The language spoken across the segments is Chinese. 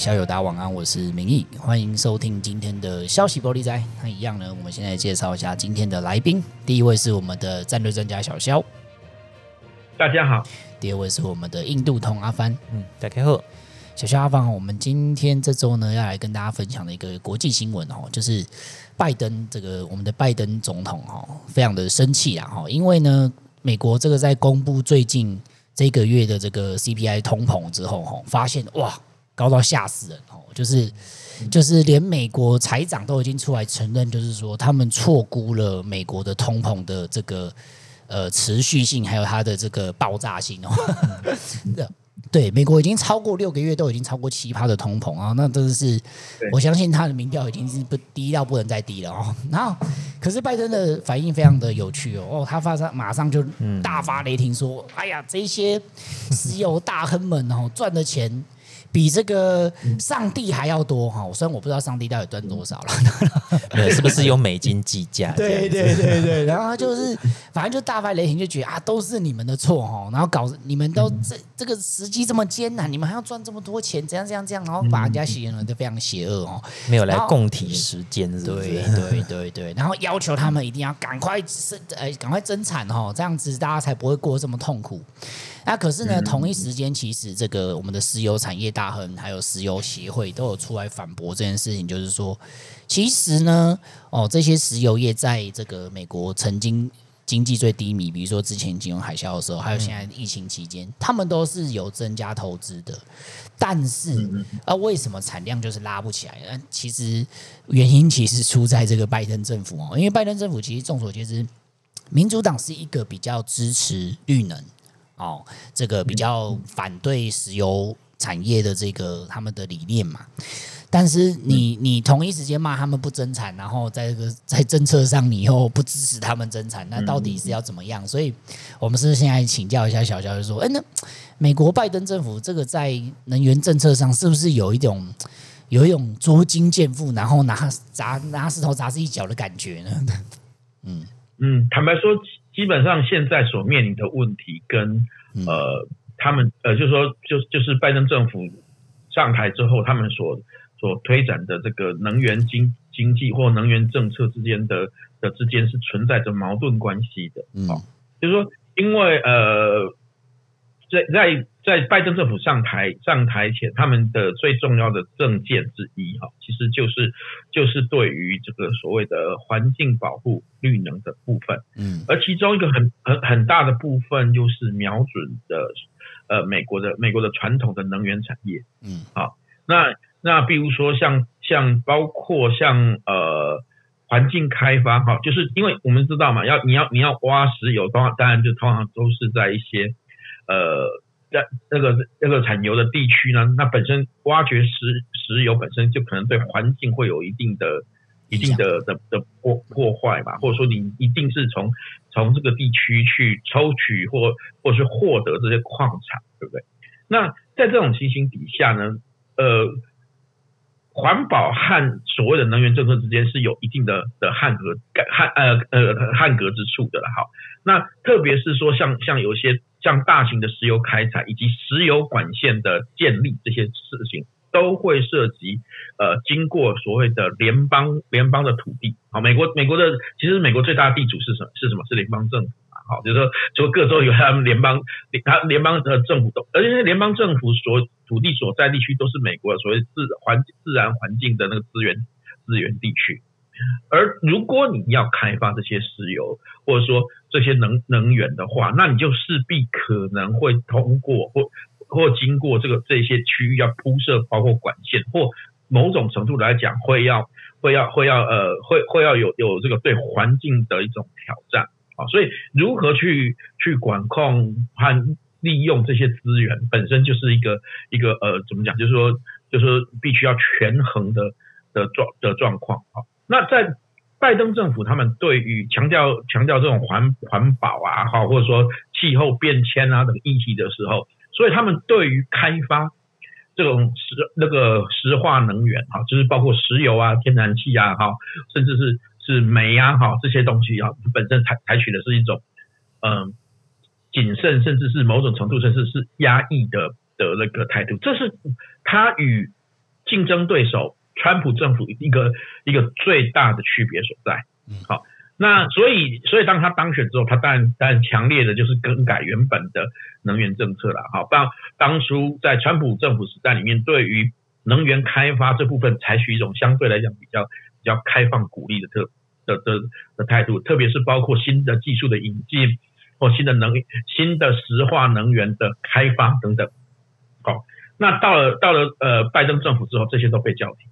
小友大家晚安，我是明义，欢迎收听今天的消息玻璃仔。那一样呢，我们现在介绍一下今天的来宾。第一位是我们的战略专家小肖，大家好。第二位是我们的印度通阿帆，嗯，大家好。小肖阿帆，我们今天这周呢要来跟大家分享的一个国际新闻哦，就是拜登这个我们的拜登总统哦，非常的生气啊哈，因为呢，美国这个在公布最近。这个月的这个 CPI 通膨之后，哈，发现哇，高到吓死人哦！就是就是连美国财长都已经出来承认，就是说他们错估了美国的通膨的这个呃持续性，还有它的这个爆炸性哦。对，美国已经超过六个月都已经超过七趴的通膨啊，那真的是我相信他的民调已经是不低到不能再低了哦。然后，可是拜登的反应非常的有趣哦，哦，他发上马上就大发雷霆说：“哎呀，这些石油大亨们哦赚的钱。”比这个上帝还要多哈！虽然我不知道上帝到底赚多少了，对，是不是用美金计价？对对对对，然后他就是反正就大发雷霆，就觉得啊，都是你们的错哈，然后搞你们都这这个时机这么艰难，你们还要赚这么多钱，怎样怎样怎样，然后把人家形容的非常邪恶哦，没有来共体时间，对对对对，然后要求他们一定要赶快生，呃，赶快增产哈，这样子大家才不会过这么痛苦。那可是呢，同一时间，其实这个我们的石油产业大亨还有石油协会都有出来反驳这件事情，就是说，其实呢，哦，这些石油业在这个美国曾经经济最低迷，比如说之前金融海啸的时候，还有现在疫情期间，他们都是有增加投资的，但是啊，为什么产量就是拉不起来那？其实原因其实出在这个拜登政府哦，因为拜登政府其实众所皆知，民主党是一个比较支持绿能。哦，这个比较反对石油产业的这个他们的理念嘛，但是你你同一时间骂他们不增产，然后在这个 在政策上你又不支持他们增产，那到底是要怎么样？所以，我们是现在请教一下小乔，就说，哎，那美国拜登政府这个在能源政策上是不是有一种有一种捉襟见肘，然后拿砸拿石头砸自己脚的感觉呢？嗯嗯，坦白说。基本上现在所面临的问题跟呃他们呃就是说就就是拜登政府上台之后，他们所所推展的这个能源经经济或能源政策之间的的之间是存在着矛盾关系的，嗯，就是说因为呃。在在在拜登政府上台上台前，他们的最重要的政见之一哈，其实就是就是对于这个所谓的环境保护、绿能的部分，嗯，而其中一个很很很大的部分，就是瞄准的呃美国的美国的传统的能源产业，嗯，好，那那比如说像像包括像呃环境开发哈，就是因为我们知道嘛，要你要你要挖石油，当当然就通常都是在一些。呃，在那个那个产油的地区呢，那本身挖掘石石油本身就可能对环境会有一定的、一定的的的破破坏吧，或者说你一定是从从这个地区去抽取或或是获得这些矿产，对不对？那在这种情形底下呢，呃，环保和所谓的能源政策之间是有一定的的汉格汉呃呃汉格之处的了。好，那特别是说像像有些。像大型的石油开采以及石油管线的建立这些事情，都会涉及呃经过所谓的联邦联邦的土地。好，美国美国的其实美国最大的地主是什么？是什么？是联邦政府？好，就是说，就各州有他们联邦，他联邦的政府都，而且联邦政府所土地所在地区都是美国的所谓自环自然环境的那个资源资源地区。而如果你要开发这些石油，或者说这些能能源的话，那你就势必可能会通过或或经过这个这些区域要铺设，包括管线，或某种程度来讲会要会要会要呃会会要有有这个对环境的一种挑战所以如何去去管控和利用这些资源，本身就是一个一个呃怎么讲，就是说就是说必须要权衡的的状的状况啊。那在拜登政府，他们对于强调强调这种环环保啊，哈，或者说气候变迁啊等议题的时候，所以他们对于开发这种石那个石化能源哈，就是包括石油啊、天然气啊，哈，甚至是是煤啊，哈，这些东西啊，本身采采取的是一种嗯谨慎，甚至是某种程度甚至是压抑的的那个态度，这是他与。竞争对手川普政府一个一个最大的区别所在。好，那所以所以当他当选之后，他当然当然强烈的就是更改原本的能源政策了。好，当当初在川普政府时代里面，对于能源开发这部分采取一种相对来讲比较比较开放鼓励的特的的的态度，特别是包括新的技术的引进或新的能新的石化能源的开发等等。好，那到了到了呃拜登政府之后，这些都被叫停。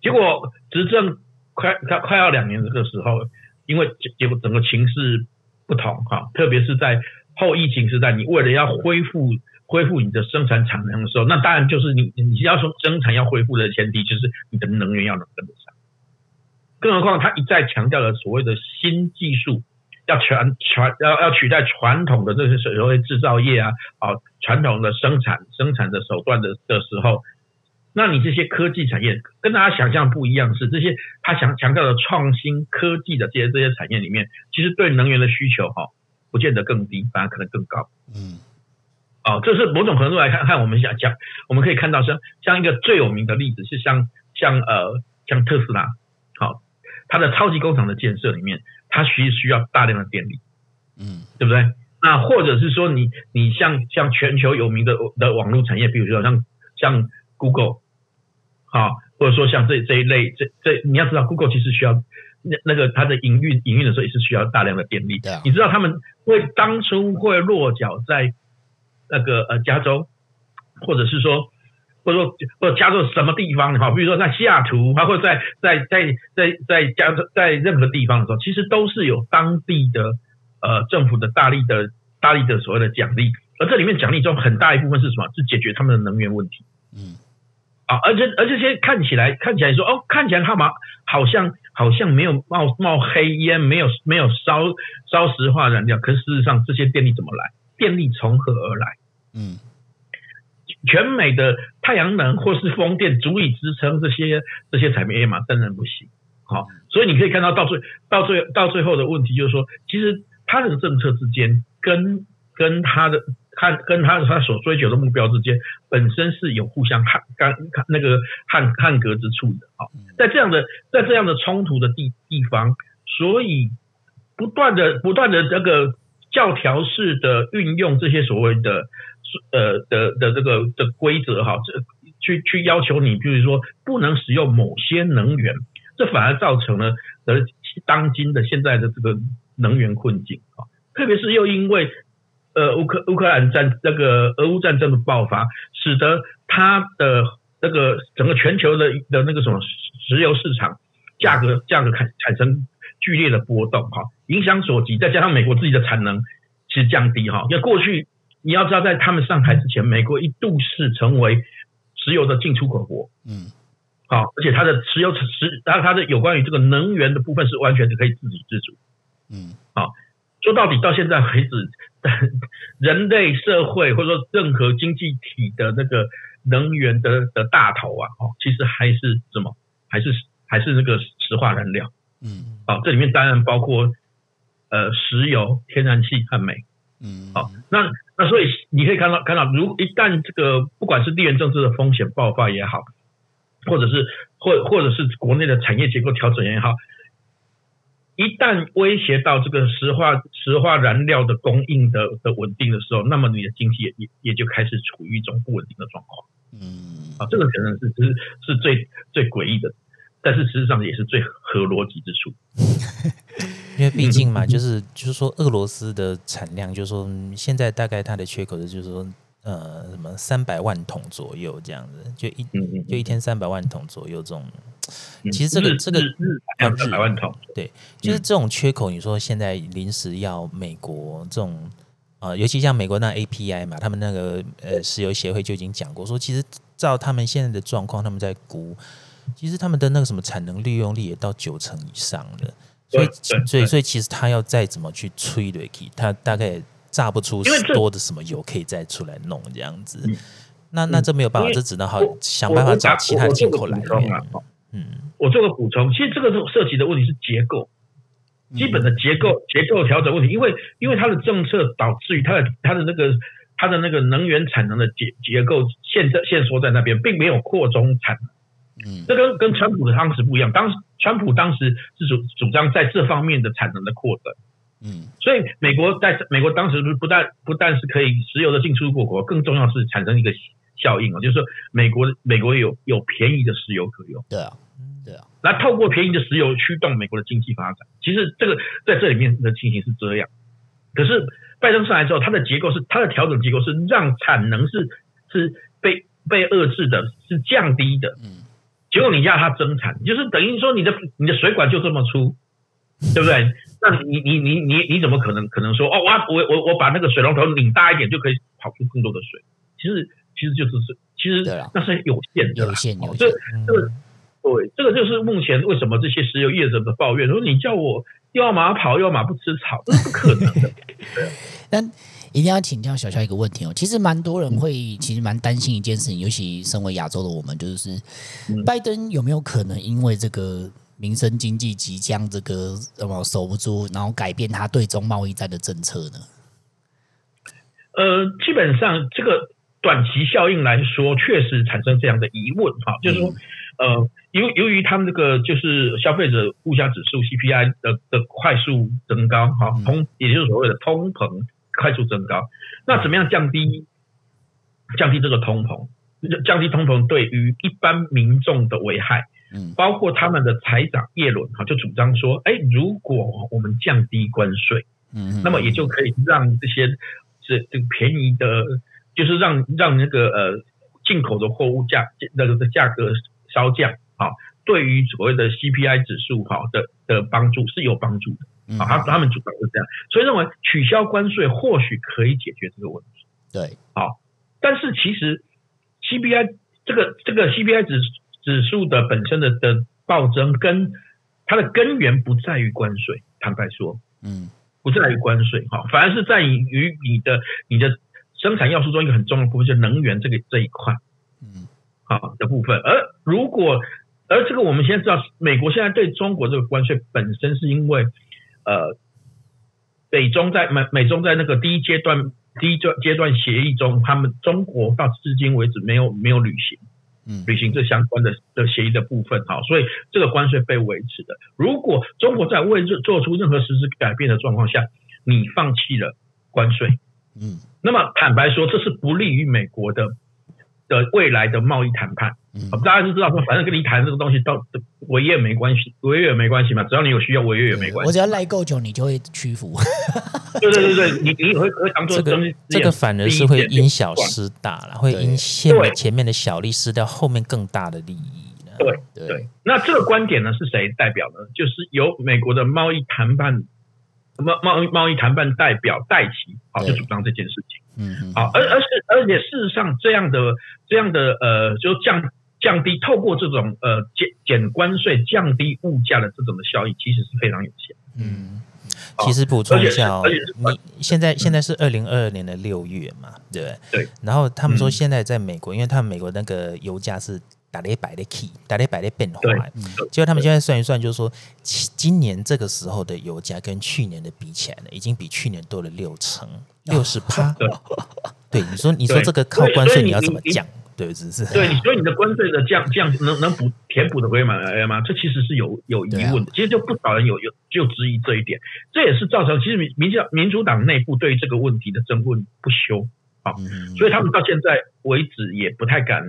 结果执政快快快要两年的这个时候，因为结结果整个情势不同哈，特别是在后疫情时代，你为了要恢复恢复你的生产产能的时候，那当然就是你你要说生产要恢复的前提，就是你的能源要能跟得。更何况他一再强调了所谓的新技术。要传传要要取代传统的这些所谓制造业啊，啊，传统的生产生产的手段的的时候，那你这些科技产业跟大家想象不一样，是这些他想强调的创新科技的这些这些产业里面，其实对能源的需求哈，不见得更低，反而可能更高。嗯，哦，这是某种程度来看看，我们想讲，我们可以看到像像一个最有名的例子是像像呃像特斯拉，好，它的超级工厂的建设里面。它需需要大量的电力，嗯，对不对？那或者是说你，你你像像全球有名的的网络产业，比如说像像 Google，好，或者说像这这一类，这这你要知道，Google 其实需要那那个它的营运营运的时候也是需要大量的电力。对啊，你知道他们会当初会落脚在那个呃加州，或者是说。或者说，或者加州什么地方哈，比如说在西雅图，包括在在在在在加州在任何地方的时候，其实都是有当地的呃政府的大力的大力的所谓的奖励，而这里面奖励中很大一部分是什么？是解决他们的能源问题。嗯，啊，而且而这些看起来看起来说哦，看起来他们好像好像没有冒冒黑烟，没有没有烧烧石化燃料，可是事实上这些电力怎么来？电力从何而来？嗯。全美的太阳能或是风电足以支撑这些这些产业嘛？当然不行。好，所以你可以看到到最到最到最后的问题就是说，其实他的政策之间跟跟他的看跟他他所追求的目标之间本身是有互相汉干那个汉汉格之处的。好，在这样的在这样的冲突的地地方，所以不断的不断的这个教条式的运用这些所谓的。呃的的这个的规则哈，这去去要求你，比如说不能使用某些能源，这反而造成了呃当今的现在的这个能源困境啊，特别是又因为呃乌克乌克兰战那个俄乌战争的爆发，使得它的那个整个全球的的那个什么石油市场价格价格产产生剧烈的波动哈，影响所及，再加上美国自己的产能其实降低哈，因为过去。你要知道，在他们上台之前，美国一度是成为石油的进出口国。嗯，好，而且它的石油石，然后它的有关于这个能源的部分是完全是可以自给自足。嗯，好，说到底到现在为止，人类社会或者说任何经济体的那个能源的的大头啊，哦，其实还是什么？还是还是那个石化燃料。嗯，好，这里面当然包括呃石油、天然气和煤。嗯，好，那。那所以你可以看到，看到如一旦这个不管是地缘政治的风险爆发也好，或者是或或者是国内的产业结构调整也好，一旦威胁到这个石化石化燃料的供应的的稳定的时候，那么你的经济也也也就开始处于一种不稳定的状况。嗯，啊，这个可能是是是最最诡异的，但是实际上也是最合逻辑之处。因为毕竟嘛，就是就是说，俄罗斯的产量，就是说现在大概它的缺口是，就是说，呃，什么三百万桶左右这样子，就一就一天三百万桶左右这种。其实这个这个两百万桶，对，就是这种缺口。你说现在临时要美国这种，呃，尤其像美国那 API 嘛，他们那个呃石油协会就已经讲过，说其实照他们现在的状况，他们在估，其实他们的那个什么产能利用率也到九成以上了。所以，所以，所以，其实他要再怎么去催的，他大概也榨不出多的什么油可以再出来弄这样子。那那这没有办法，这只能好想办法找其他进口来源。嗯，我做个补充，其实这个涉及的问题是结构，基本的结构结构调整问题，因为因为它的政策导致于它的它的那个它的那个能源产能的结结构现在限缩在那边，并没有扩充产能。嗯，这跟跟川普的当时不一样，当时川普当时是主主张在这方面的产能的扩增。嗯，所以美国在美国当时不但不但是可以石油的进出过国，更重要是产生一个效应啊，就是说美国美国有有便宜的石油可用。对啊，对啊，那透过便宜的石油驱动美国的经济发展，其实这个在这里面的情形是这样。可是拜登上来之后，它的结构是它的调整结构是让产能是是被被遏制的，是降低的。嗯，结果你要它增产，就是等于说你的你的水管就这么粗。对不对？那你你你你你怎么可能可能说哦，我我我我把那个水龙头拧大一点就可以跑出更多的水？其实其实就是其实那是有限的，有限有限。这这个对，这个就是目前为什么这些石油业者的抱怨，说你叫我又要马跑又要马不吃草，这是不可能的。但一定要请教小乔一个问题哦，其实蛮多人会其实蛮担心一件事情，尤其身为亚洲的我们，就是拜登有没有可能因为这个？民生经济即将这个什么守不住，然后改变他对中贸易战的政策呢？呃，基本上这个短期效应来说，确实产生这样的疑问哈，就是说，呃，由由于他们这个就是消费者物价指数 CPI 的的快速增高哈，通也就是所谓的通膨快速增高，那怎么样降低降低这个通膨？降低通膨对于一般民众的危害？嗯，包括他们的财长耶伦哈就主张说，哎，如果我们降低关税，嗯，那么也就可以让这些这这个便宜的，就是让让那个呃进口的货物价那个价格稍降，啊，对于所谓的 CPI 指数哈的的帮助是有帮助的，啊，他他们主张是这样，所以认为取消关税或许可以解决这个问题，对，好，但是其实 CPI 这个这个 CPI 指指数的本身的的暴增，跟它的根源不在于关税，坦白说，嗯，不在于关税哈，反而是在于你的你的生产要素中一个很重要的部分，就是能源这个这一块，嗯，好的部分。而如果而这个我们现在知道，美国现在对中国这个关税本身是因为呃，美中在美美中在那个第一阶段第一阶阶段协议中，他们中国到至今为止没有没有履行。嗯，履行这相关的的协议的部分，好，所以这个关税被维持的。如果中国在未做出任何实质改变的状况下，你放弃了关税，嗯，那么坦白说，这是不利于美国的的未来的贸易谈判。嗯，大家都知道说，反正跟你谈这个东西到违约没关系，违约也没关系嘛，只要你有需要，违约也没关系。我只要赖够久，你就会屈服。对对对对，你你会会当做这个这个反而是会因小失大了，会因现前面的小利失掉后面更大的利益。对对，对，那这个观点呢是谁代表呢？就是由美国的贸易谈判贸贸贸易谈判代表戴奇好，就主张这件事情。嗯，好，而而是而且事实上这样的这样的呃，就降。降低透过这种呃减减关税降低物价的这种的效益，其实是非常有限。嗯，其实补充一下哦，你现在现在是二零二二年的六月嘛，对不对？对。然后他们说现在在美国，因为他们美国那个油价是打了一百的 key，打了一百的变化。嗯。结果他们现在算一算，就是说今年这个时候的油价跟去年的比起来呢，已经比去年多了六成，六十趴。对，你说你说这个靠关税你要怎么降？对，只是对，所以你的关税的降降能能补填补的回满来吗？这其实是有有疑问的。其实就不少人有有就质疑这一点，这也是造成其实民民进民主党内部对于这个问题的争论不休啊，所以他们到现在为止也不太敢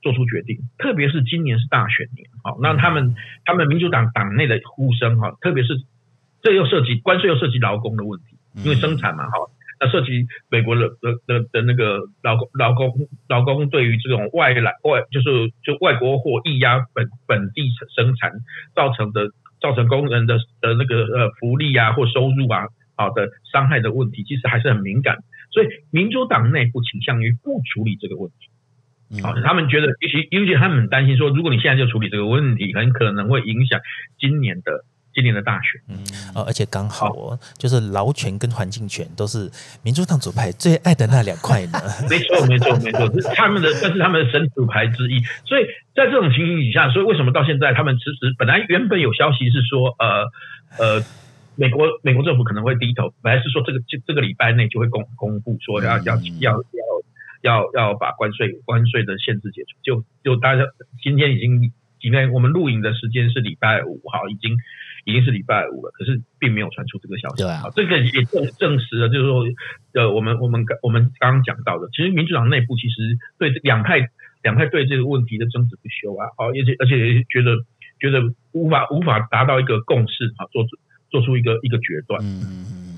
做出决定。特别是今年是大选年，好，那他们他们民主党党内的呼声哈，特别是这又涉及关税又涉及劳工的问题，因为生产嘛，哈。那涉及美国的的的的那个劳工劳工劳工对于这种外来外就是就外国货抑压本本地生产造成的造成工人的的那个呃福利啊或收入啊好的伤害的问题，其实还是很敏感，所以民主党内部倾向于不处理这个问题，好，他们觉得尤其尤其他们很担心说，如果你现在就处理这个问题，很可能会影响今年的。今年的大选，嗯，哦，而且刚好哦，就是劳权跟环境权都是民主党主派最爱的那两块呢。没错，没错，没错，是他们的，这是他们的神主牌之一。所以在这种情形底下，所以为什么到现在他们迟迟？本来原本有消息是说，呃呃，美国美国政府可能会低头，本来是说这个这这个礼拜内就会公公布说要要要要要要把关税关税的限制解除，就就大家今天已经今天我们录影的时间是礼拜五哈，已经已经是礼拜五了，可是并没有传出这个消息。对啊，这个也证证实了，就是说呃我们我们我们刚刚讲到的，其实民主党内部其实对两派两派对这个问题的争执不休啊，哦，而且而且觉得。觉得无法无法达到一个共识啊，做出做出一个一个决断。嗯嗯嗯。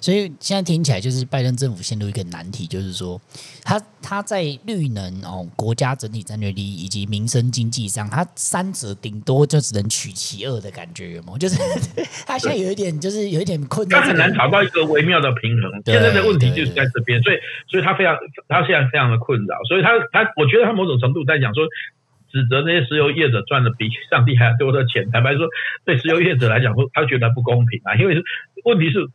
所以现在听起来就是拜登政府陷入一个难题，就是说他他在绿能哦、国家整体战略利益以及民生经济上，他三者顶多就只能取其二的感觉，有没有？就是他现在有一点就是有一点困难，他很难找到一个微妙的平衡。现在的问题就是在这边，所以所以他非常他现在非常的困扰，所以他他我觉得他某种程度在讲说。指责那些石油业者赚的比上帝还要多的钱，坦白说，对石油业者来讲，说他觉得不公平啊，因为问题是，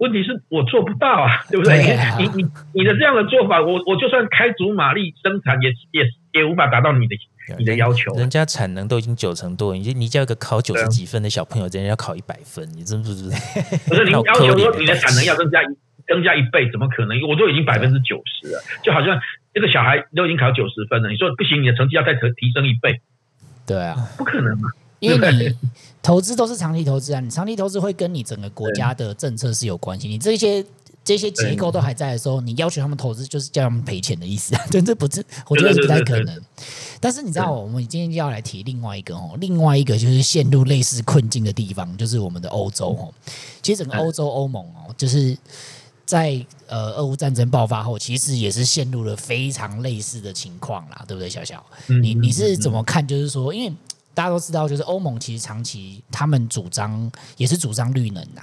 问题是我做不到啊，对不对？对啊、你你你的这样的做法，我我就算开足马力生产也，也也也无法达到你的你的要求。人家产能都已经九成多，你你叫一个考九十几分的小朋友，人家要考一百分，你真不 是？不是你要 求说你的产能要增加一增加一倍，怎么可能？我都已经百分之九十了，就好像。这个小孩都已经考九十分了，你说不行，你的成绩要再提提升一倍？对啊，不可能嘛，因为你投资都是长期投资啊，你长期投资会跟你整个国家的政策是有关系。你这些这些结构都还在的时候，你要求他们投资，就是叫他们赔钱的意思啊，对，这不是，我觉得是不太可能。但是你知道，我们今天要来提另外一个哦，另外一个就是陷入类似困境的地方，就是我们的欧洲哦。其实整个欧洲欧盟哦，就是。在呃，俄乌战争爆发后，其实也是陷入了非常类似的情况啦，对不对，小小？你你是怎么看？就是说，因为大家都知道，就是欧盟其实长期他们主张也是主张绿能呐，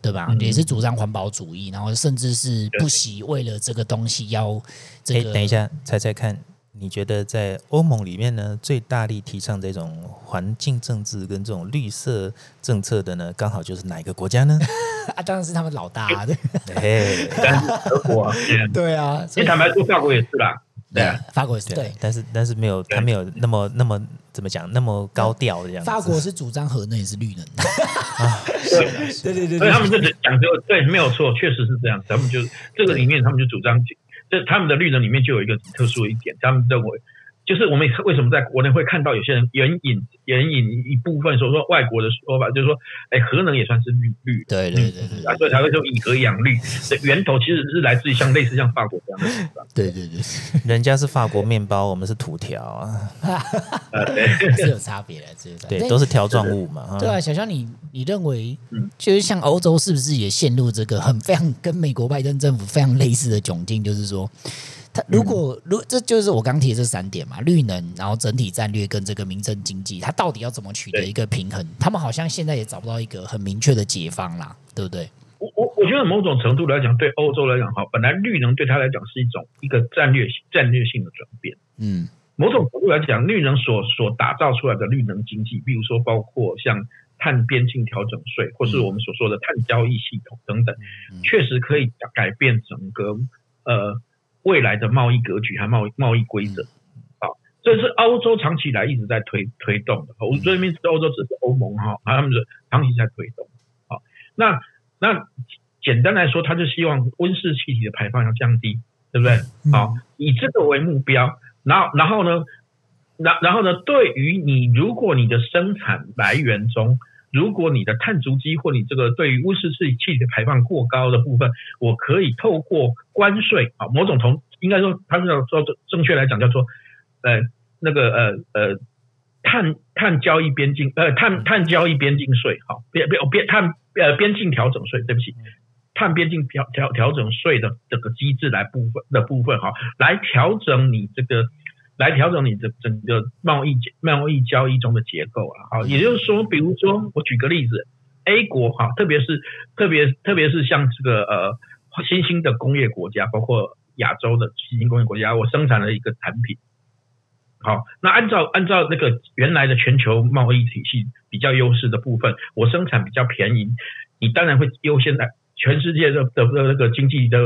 对吧？也是主张环保主义，然后甚至是不惜为了这个东西要这个。等一下，猜猜看。你觉得在欧盟里面呢，最大力提倡这种环境政治跟这种绿色政策的呢，刚好就是哪一个国家呢？啊，当然是他们老大，啊对，德国，对啊，你坦白说，法国也是啦，对啊，法国也是，对，但是但是没有，他没有那么那么怎么讲，那么高调这样。法国是主张核能也是绿能，对对对对，他们就是讲究，对，没有错，确实是这样。他们就这个里面，他们就主张。这他们的绿能里面就有一个特殊的一点，他们认为。就是我们为什么在国内会看到有些人援引援引一部分说说外国的说法，就是说，哎，核能也算是绿绿，对对对对，所以才会说以核养绿的 源头其实是来自于像类似像法国这样的地方。对对对，人家是法国面包，我们是土条啊，是有差别的，这个对，都是条状物嘛。对啊，小肖，你你认为，就是像欧洲是不是也陷入这个很非常跟美国拜登政府非常类似的窘境？就是说。如果如这就是我刚提的这三点嘛，绿能，然后整体战略跟这个民生经济，它到底要怎么取得一个平衡？他们好像现在也找不到一个很明确的解方啦，对不对？我我我觉得某种程度来讲，对欧洲来讲哈，本来绿能对他来讲是一种一个战略战略性的转变。嗯，某种程度来讲，绿能所所打造出来的绿能经济，比如说包括像碳边境调整税，或是我们所说的碳交易系统等等，确实可以改变整个呃。未来的贸易格局和贸易贸易规则，啊，这是欧洲长期以来一直在推推动的。我这边是欧洲，只是欧盟哈，他们是长期在推动。好，那那简单来说，他就希望温室气体的排放要降低，对不对？好，以这个为目标，然后然后呢，然然后呢，对于你，如果你的生产来源中，如果你的碳足迹或你这个对于温室气体排放过高的部分，我可以透过关税啊，某种同应该说，它是要说正确来讲叫做呃那个呃呃碳碳交易边境呃碳碳交易边境税好，边边边碳呃边境调整税，对不起，碳边境调调调整税的这个机制来部分的部分哈，来调整你这个。来调整你的整个贸易贸易交易中的结构啊，好，也就是说，比如说我举个例子，A 国哈，特别是特别特别是像这个呃新兴的工业国家，包括亚洲的新兴工业国家，我生产了一个产品，好，那按照按照那个原来的全球贸易体系比较优势的部分，我生产比较便宜，你当然会优先来全世界的的那个经济的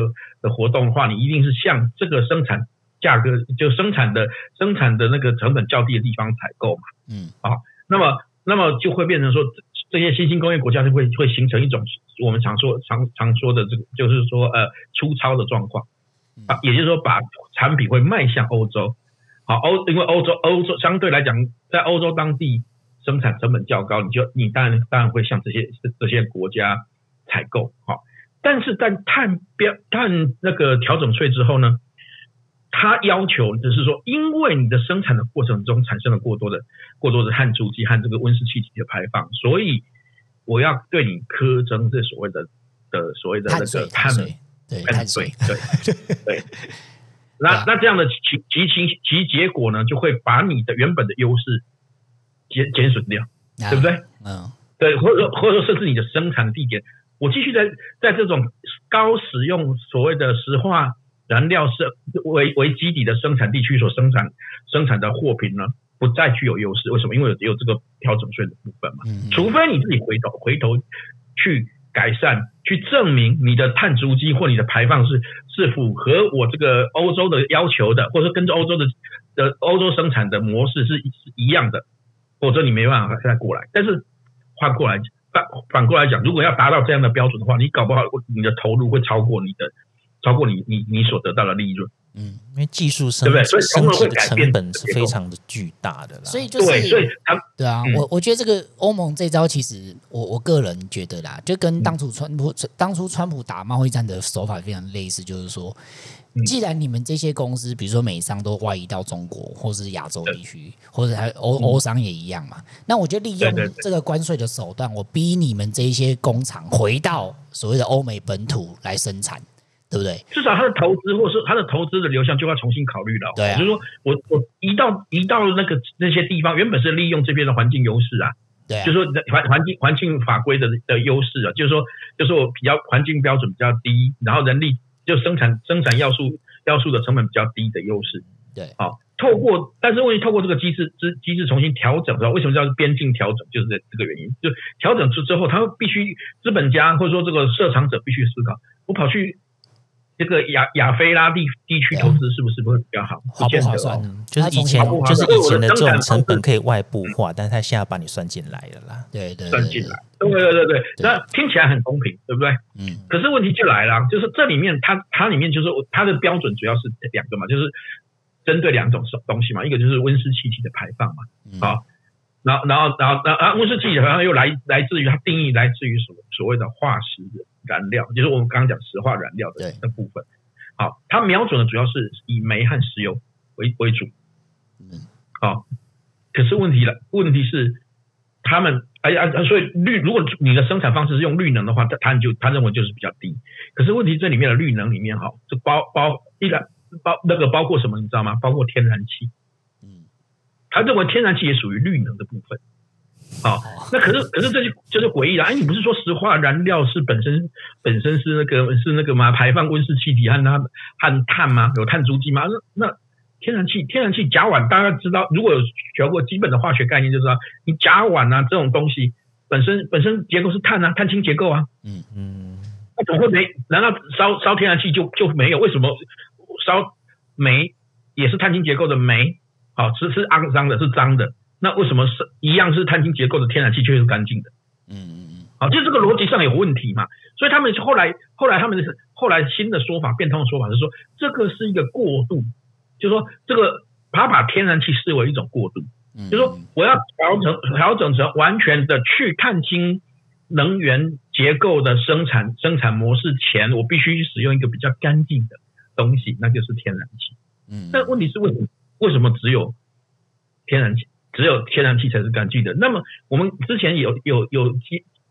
的活动的话，你一定是向这个生产。价格就生产的生产的那个成本较低的地方采购嘛，嗯，啊，那么那么就会变成说，这些新兴工业国家就会会形成一种我们常说常常说的这个，就是说呃粗糙的状况啊，也就是说把产品会卖向欧洲。好，欧因为欧洲欧洲相对来讲，在欧洲当地生产成本较高，你就你当然当然会向这些这些国家采购。好，但是在碳标碳那个调整税之后呢，它要求只是说，因为你的生产的过程中产生了过多的过多的碳足迹和这个温室气体的排放，所以我要对你苛征这所谓的的所谓的那个碳碳对碳税对对。对 那那这样的其其其其结果呢，就会把你的原本的优势减减损掉，啊、对不对？嗯，对，或者说或者说甚至你的生产地点，我继续在在这种高使用所谓的石化燃料是为为基底的生产地区所生产生产的货品呢，不再具有优势。为什么？因为有有这个调整税的部分嘛。嗯，除非你自己回头回头去。改善，去证明你的碳足迹或你的排放是是符合我这个欧洲的要求的，或者说跟着欧洲的的欧洲生产的模式是是一样的，否则你没办法再过来。但是换过来反反过来讲，如果要达到这样的标准的话，你搞不好你的投入会超过你的，超过你你你所得到的利润。嗯，因为技术升级升级的成本是非常的巨大的啦，所以就是对，对啊，嗯、我我觉得这个欧盟这招其实我我个人觉得啦，就跟当初川普、嗯、当初川普打贸易战的手法非常类似，就是说，既然你们这些公司，比如说美商都外移到中国或是亚洲地区，或者还欧欧商也一样嘛，那我就利用这个关税的手段，我逼你们这些工厂回到所谓的欧美本土来生产。对不对？至少他的投资，或是他的投资的流向，就要重新考虑了。对、啊，就是说我我移到移到那个那些地方，原本是利用这边的环境优势啊。对啊，就是说环环境环境法规的的优势啊，就是说就是我比较环境标准比较低，然后人力就生产生产要素要素的成本比较低的优势。对，好，透过但是问题透过这个机制之机制重新调整，知道为什么叫边境调整？就是这这个原因，就调整之之后，他必须资本家或者说这个设厂者必须思考，我跑去。这个亚亚非拉地地区投资是不是会比较好？好不划算？就是以前就是以前的这种成本可以外部化，但是他现在把你算进来了啦。对对，算进来。对对对对，那听起来很公平，对不对？嗯。可是问题就来了，就是这里面它它里面就是它的标准主要是两个嘛，就是针对两种东西嘛，一个就是温室气体的排放嘛。好，然后然后然后然后温室气体好像又来来自于它定义来自于什么所谓的化石的。燃料就是我们刚刚讲石化燃料的的部分，好，它瞄准的主要是以煤和石油为为主，嗯，好，可是问题了，问题是他们哎呀，所以绿，如果你的生产方式是用绿能的话，他就他认为就是比较低，可是问题这里面的绿能里面哈，就包包依然包那个包括什么你知道吗？包括天然气，嗯，他认为天然气也属于绿能的部分。好，那可是可是这就就是诡异了。哎，你不是说石化燃料是本身本身是那个是那个吗？排放温室气体和它和碳吗？有碳足迹吗？那那天然气天然气甲烷，大家知道，如果有学过基本的化学概念，就知道你甲烷啊这种东西本身本身结构是碳啊，碳氢结构啊。嗯嗯。那怎么会没？难道烧烧天然气就就没有？为什么烧煤也是碳氢结构的煤？好，是是肮脏的，是脏的。那为什么是一样是碳氢结构的天然气却是干净的？嗯嗯嗯，好，就这个逻辑上有问题嘛。所以他们后来后来他们是后来新的说法变通的说法是说，这个是一个过渡，就是说这个他把天然气视为一种过渡，就是说我要调整调整成完全的去碳氢能源结构的生产生产模式前，我必须使用一个比较干净的东西，那就是天然气。嗯，但问题是为什么为什么只有天然气？只有天然气才是干净的。那么我们之前有有有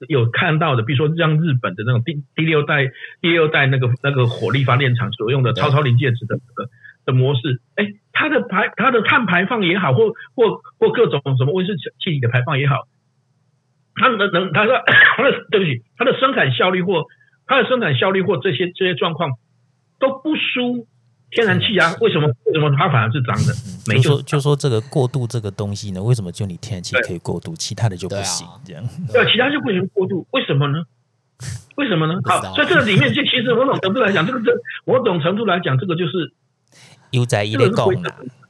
有看到的，比如说像日本的那种第第六代第六代那个那个火力发电厂所用的超超临界值的的的模式，哎，它的排它的碳排放也好，或或或各种什么温室气体的排放也好，它能能它的它的 对不起，它的生产效率或它的生产效率或这些这些状况都不输。天然气啊，为什么为什么它反而是脏的？没就说就说这个过渡这个东西呢，为什么就你天然气可以过渡，其他的就不行？这样对，其他就不行过渡，为什么呢？为什么呢？好，所以这个里面就其实某种程度来讲，这个这某种程度来讲，这个就是悠哉一类共嘛，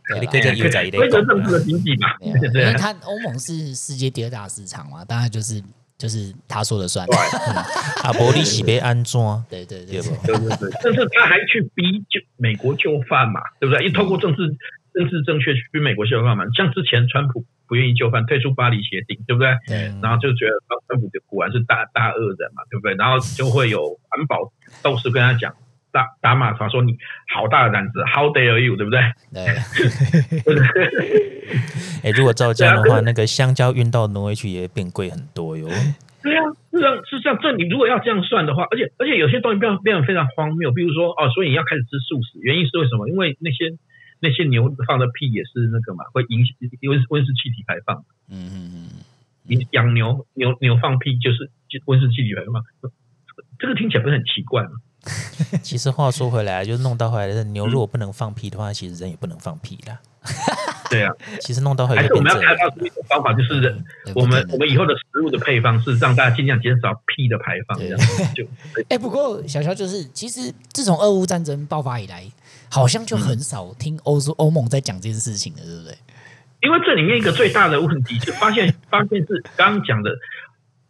规则政治的经济嘛。因为它欧盟是世界第二大市场嘛，当然就是就是他说了算。阿伯利喜被安装，对对对，对对对，但是他还去逼就美国就范嘛，对不对？一通过政治政治正确去逼美国就范嘛，像之前川普不愿意就范，退出巴黎协定，对不对？对。然后就觉得川普果然是大大恶人嘛，对不对？然后就会有环保斗士跟他讲。打打马他说你好大的胆子，How dare you，对不对？对。哎、欸，如果照这样的话，那个香蕉运到挪威去也变贵很多哟。对啊，是这样，是这样。这你如果要这样算的话，而且而且有些东西变变得非常荒谬，比如说哦，所以你要开始吃素食，原因是为什么？因为那些那些牛放的屁也是那个嘛，会引起温温室气体排放。嗯嗯嗯。你养牛牛牛放屁就是温室气体排放，这个听起来不是很奇怪吗？其实话说回来，就是弄到后来的牛，如果不能放屁的话，其实人也不能放屁啦。对啊，其实弄到后来，还是我们要开发出一种方法，就是人，我们我们以后的食物的配方是让大家尽量减少屁的排放，这样就。哎，不过小乔就是，其实自从俄乌战争爆发以来，好像就很少听欧洲欧盟在讲这件事情了，对不对？因为这里面一个最大的问题，就发现发现是刚刚讲的。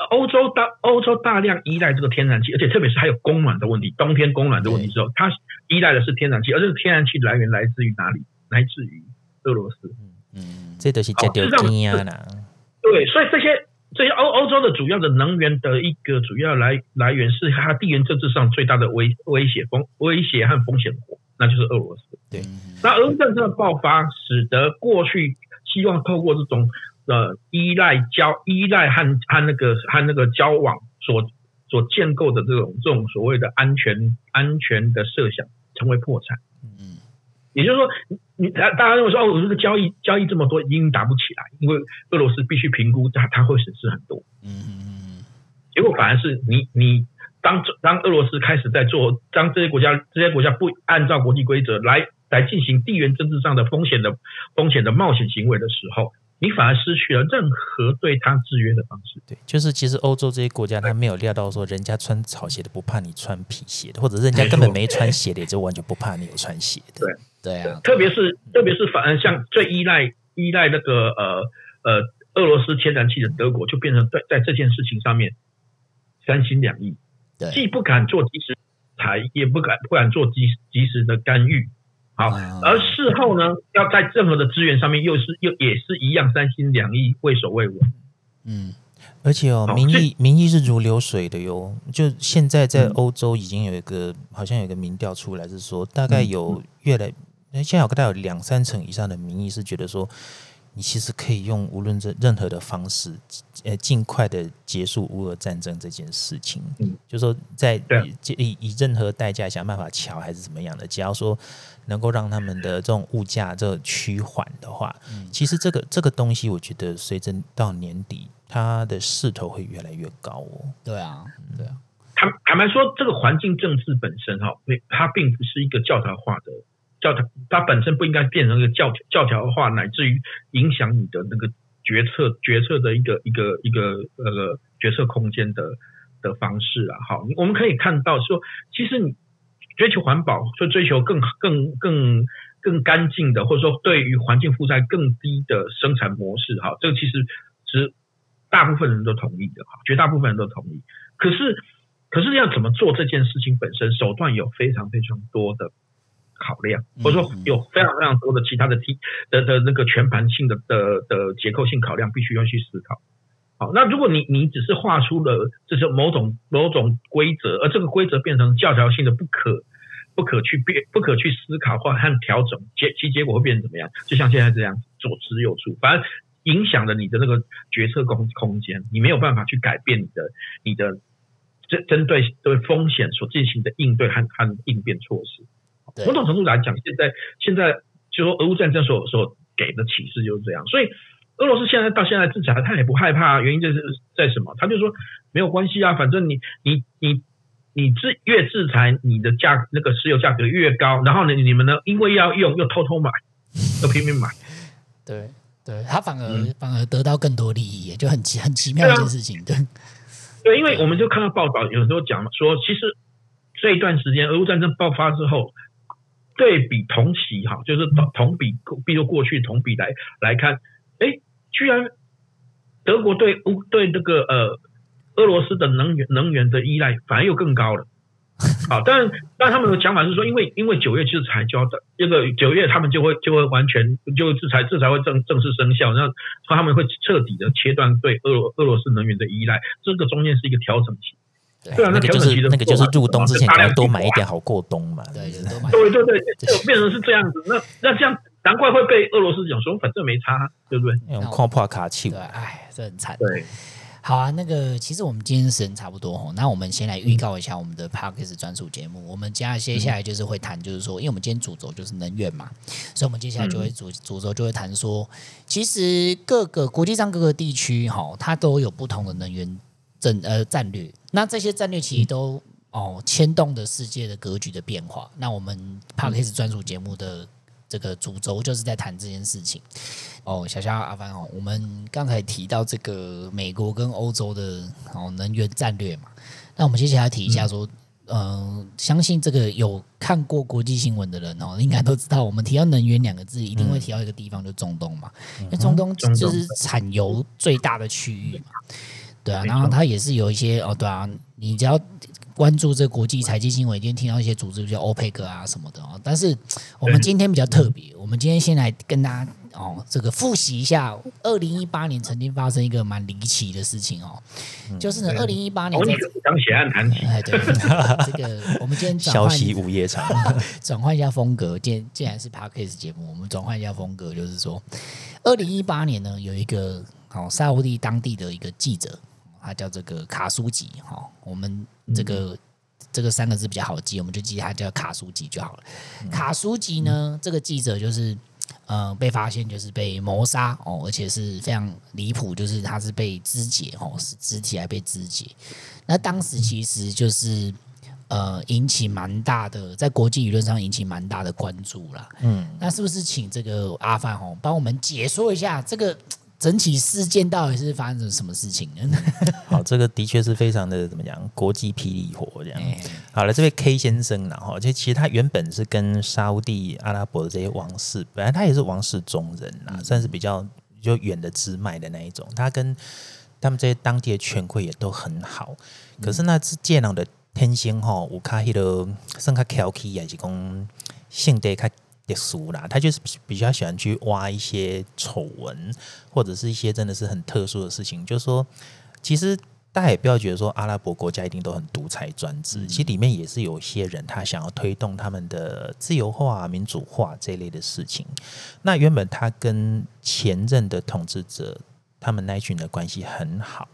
欧洲大欧洲大量依赖这个天然气，而且特别是还有供暖的问题，冬天供暖的问题之后，它依赖的是天然气，而这个天然气来源来自于哪里？来自于俄罗斯。嗯，这都是这条金啊对，所以这些这些欧欧洲的主要的能源的一个主要来来源是它地缘政治上最大的威威胁风威胁和风险国，那就是俄罗斯。对，那俄乌战争的爆发，使得过去希望透过这种。呃，依赖交依赖和和那个和那个交往所所建构的这种这种所谓的安全安全的设想成为破产。嗯，也就是说，你大大家认为说哦，我这个交易交易这么多，已经打不起来，因为俄罗斯必须评估它它会损失很多。嗯嗯嗯。结果反而是你你当当俄罗斯开始在做，当这些国家这些国家不按照国际规则来来进行地缘政治上的风险的风险的冒险行为的时候。你反而失去了任何对他制约的方式。对，就是其实欧洲这些国家，他没有料到说，人家穿草鞋的不怕你穿皮鞋的，或者人家根本没穿鞋的，就完全不怕你有穿鞋的。对对啊，特别是特别是反而像最依赖依赖那个呃呃俄罗斯天然气的德国，就变成在在这件事情上面三心两意，既不敢做及时裁，也不敢不敢做及及时的干预。好，而事后呢，要在任何的资源上面，又是又也是一样三心两意，畏首畏尾。嗯，而且哦，民意民意是如流水的哟。就现在在欧洲已经有一个，好像有一个民调出来，是说大概有越来，现在有大概有两三成以上的民意是觉得说。你其实可以用无论任任何的方式，呃，尽快的结束乌俄战争这件事情。嗯，就说在以以任何代价想办法瞧还是怎么样的，只要说能够让他们的这种物价这个趋缓的话，嗯，其实这个这个东西，我觉得随着到年底，它的势头会越来越高哦。对啊，对啊。坦坦白说，这个环境政治本身哈，它并不是一个教条化的。教条，它本身不应该变成一个教条教条化，乃至于影响你的那个决策决策的一个一个一个呃决策空间的的方式啊。好，我们可以看到说，其实你追求环保，说追求更更更更干净的，或者说对于环境负债更低的生产模式，哈，这个其实是大部分人都同意的，哈，绝大部分人都同意。可是，可是要怎么做这件事情本身，手段有非常非常多的。考量，或者说有非常非常多的其他的题的的那个全盘性的的的结构性考量，必须要去思考。好，那如果你你只是画出了这是某种某种规则，而这个规则变成教条性的不可不可去变不可去思考或和调整，结其结果会变成怎么样？就像现在这样左支右绌，反而影响了你的那个决策空空间，你没有办法去改变你的你的针针对对风险所进行的应对和和应变措施。某种程度来讲，现在现在就说俄乌战争所所给的启示就是这样，所以俄罗斯现在到现在制裁，他也不害怕，原因就是在什么？他就说没有关系啊，反正你你你你制越制裁，你的价那个石油价格越高，然后呢，你们呢，因为要用又偷偷买，又拼命买，对对，他反而、嗯、反而得到更多利益，就很奇很奇妙的一件事情，对、啊、对，因为我们就看到报道，有时候讲说，其实这一段时间俄乌战争爆发之后。对比同期哈，就是同同比，比如过去同比来来看，哎，居然德国对乌对这个呃俄罗斯的能源能源的依赖反而又更高了。好，但但他们的讲法是说，因为因为九月制裁就要这个九月他们就会就会完全就制裁制裁会正正式生效，那他们会彻底的切断对俄罗俄罗斯能源的依赖，这个中间是一个调整期。对啊，那个就是那个就是入冬之前要多买一点好过冬嘛。对对对对，就变成是这样子。那那这样难怪会被俄罗斯讲说，反正没差，对不对？用矿破卡气，对，哎，这很惨。对。好啊，那个其实我们今天时间差不多哦，那我们先来预告一下我们的 Podcast 专属节目。我们接接下来就是会谈，就是说，因为我们今天主轴就是能源嘛，所以我们接下来就会主主轴就会谈说，其实各个国际上各个地区哈，它都有不同的能源战呃战略。那这些战略其实都哦牵动的世界的格局的变化。那我们 Podcast 专属节目的。这个主轴就是在谈这件事情。哦，小肖阿凡哦，我们刚才提到这个美国跟欧洲的哦能源战略嘛，那我们接下来提一下说，嗯、呃，相信这个有看过国际新闻的人哦，应该都知道，我们提到能源两个字，一定会提到一个地方，就中东。嘛，因为中东就是产油最大的区域嘛，对啊，然后它也是有一些哦，对啊，你只要。关注这个国际财经新闻，一定听到一些组织，比如欧佩克啊什么的哦。但是我们今天比较特别，我们今天先来跟大家哦，这个复习一下，二零一八年曾经发生一个蛮离奇的事情哦，就是呢，二零一八年在刚写案谈起，哎，对，这个我们今天消息午夜场，转换一下风格，既既然是 Podcast 节目，我们转换一下风格，就是说，二零一八年呢，有一个好，沙乌地当地的一个记者。他叫这个卡苏吉哈，我们这个、嗯、这个三个字比较好记，我们就记他叫卡苏吉就好了。嗯、卡苏吉呢，这个记者就是呃被发现就是被谋杀哦，而且是非常离谱，就是他是被肢解哦，是肢体还被肢解。那当时其实就是呃引起蛮大的，在国际舆论上引起蛮大的关注啦。嗯，那是不是请这个阿范哦帮我们解说一下这个？整体事件到底是发生了什么事情呢？好，这个的确是非常的怎么讲，国际霹雳火这样。好了，这位 K 先生呢，哈，就其实他原本是跟沙乌地阿拉伯的这些王室，本来他也是王室中人呐，算是比较就远的支脉的那一种。他跟他们这些当地的权贵也都很好。可是那只剑狼的天星哈，我卡希的圣卡乔基也是讲性德卡。特殊啦，他就是比较喜欢去挖一些丑闻，或者是一些真的是很特殊的事情。就是说，其实大家也不要觉得说阿拉伯国家一定都很独裁专制，其实里面也是有些人他想要推动他们的自由化、民主化这一类的事情。那原本他跟前任的统治者他们那一群的关系很好，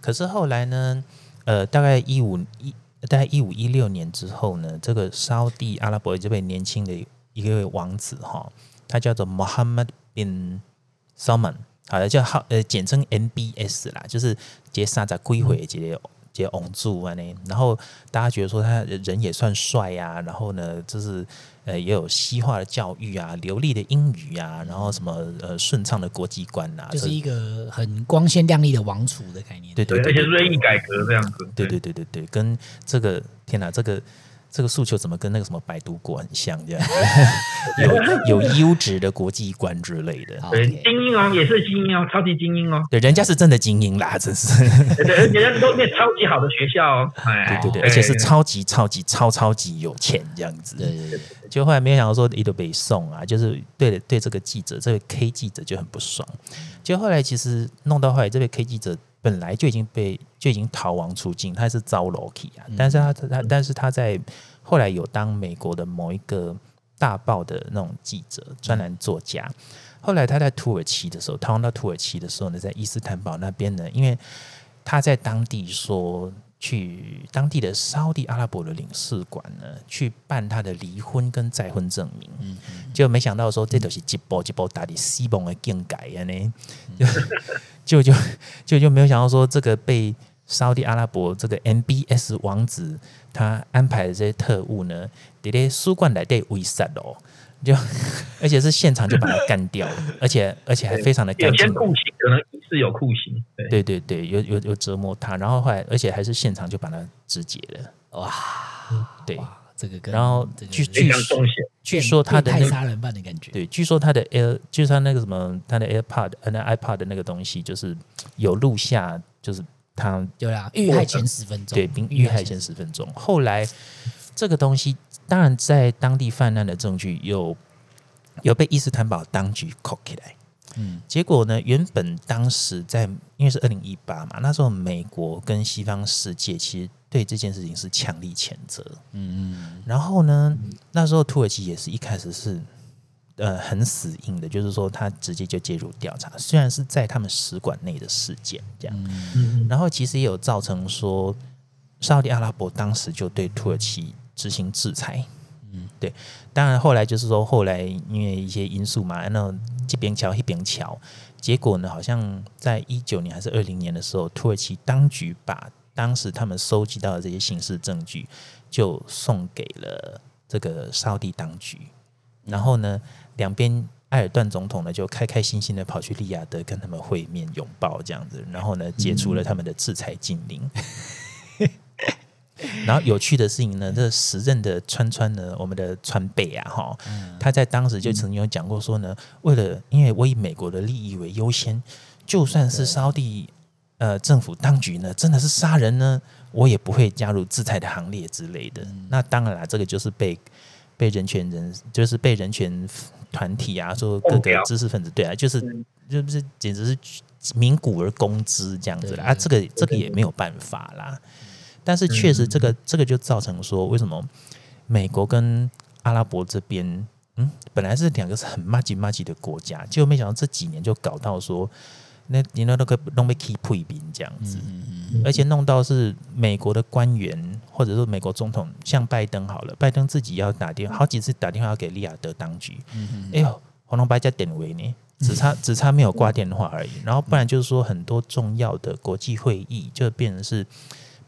可是后来呢，呃，大概一五一大概一五一六年之后呢，这个沙乌地阿拉伯这边年轻的。一个王子哈，他叫做 Mohammed bin Salman，好的叫号呃简称 MBS 啦，就是杰沙在归回杰杰翁柱啊呢，然后大家觉得说他人也算帅呀、啊，然后呢就是呃也有西化的教育啊，流利的英语啊，然后什么呃顺畅的国际观啊，就是一个很光鲜亮丽的王储的概念，对对，对，对，而且锐意改革这样子，对对对对对，跟这个天哪这个。这个诉求怎么跟那个什么百度国很像？这样 有有优质的国际观之类的。对，精英哦，也是精英哦，超级精英哦。对，人家是真的精英啦，真是。对，人家都念超级好的学校哦。对对对，而且是超级超级超超级有钱这样子。对对对。就后来没有想到说一度被送啊，就是对对这个记者，这位 K 记者就很不爽。就后来其实弄到后来，这位 K 记者本来就已经被就已经逃亡出境，他是遭楼梯啊。但是他他但是他在。后来有当美国的某一个大报的那种记者、专栏作家。后来他在土耳其的时候，逃亡到土耳其的时候呢，在伊斯坦堡那边呢，因为他在当地说去当地的沙乌地阿拉伯的领事馆呢，去办他的离婚跟再婚证明。嗯，就没想到说这都是一波一波打的西蒙的更改呀呢，就就就就没有想到说这个被。沙乌地阿拉伯这个 MBS 王子，他安排的这些特务呢，在书馆来对围杀哦，就 而且是现场就把他干掉了，而且而且还非常的干净。有些酷刑可能是有酷刑，对对对，有有有折磨他，然后后来而且还是现场就把他肢解了。哇，对，这个跟然后据据说据说他的那杀人犯的感觉，对，据说他的 Air 就是他那个什么他的 AirPod 那 iPod 的那个东西，就是有录下就是。他对啊，遇害前十分钟，对，并遇害前十分钟。后来这个东西，当然在当地泛滥的证据有有被伊斯坦堡当局扣起来。嗯，结果呢，原本当时在因为是二零一八嘛，那时候美国跟西方世界其实对这件事情是强力谴责。嗯嗯，然后呢，那时候土耳其也是一开始是。呃，很死硬的，就是说他直接就介入调查，虽然是在他们使馆内的事件这样，嗯、然后其实也有造成说，沙特阿拉伯当时就对土耳其执行制裁，嗯，对，当然后来就是说后来因为一些因素嘛，那这边桥一边桥，结果呢，好像在一九年还是二零年的时候，土耳其当局把当时他们收集到的这些刑事证据就送给了这个沙地当局，然后呢。两边埃尔段总统呢，就开开心心的跑去利雅得跟他们会面拥抱这样子，然后呢，解除了他们的制裁禁令。然后有趣的事情呢，这时任的川川呢，我们的川贝啊，哈，他在当时就曾经有讲过说呢，为了因为我以美国的利益为优先，就算是沙地呃政府当局呢，真的是杀人呢，我也不会加入制裁的行列之类的。那当然啦，这个就是被被人权人，就是被人权。团体啊，说各个知识分子，对啊，就是就是简直是鸣鼓而攻之这样子啦啊，这个这个也没有办法啦。但是确实，这个这个就造成说，为什么美国跟阿拉伯这边，嗯，本来是两个是很麻吉麻吉的国家，结果没想到这几年就搞到说。那你那那个弄被 keep 退兵这样子，而且弄到是美国的官员或者说美国总统，像拜登好了，拜登自己要打电话，好几次打电话要给利雅得当局。哎呦，红龙白加典韦呢，只差只差没有挂电话而已。然后不然就是说很多重要的国际会议就变成是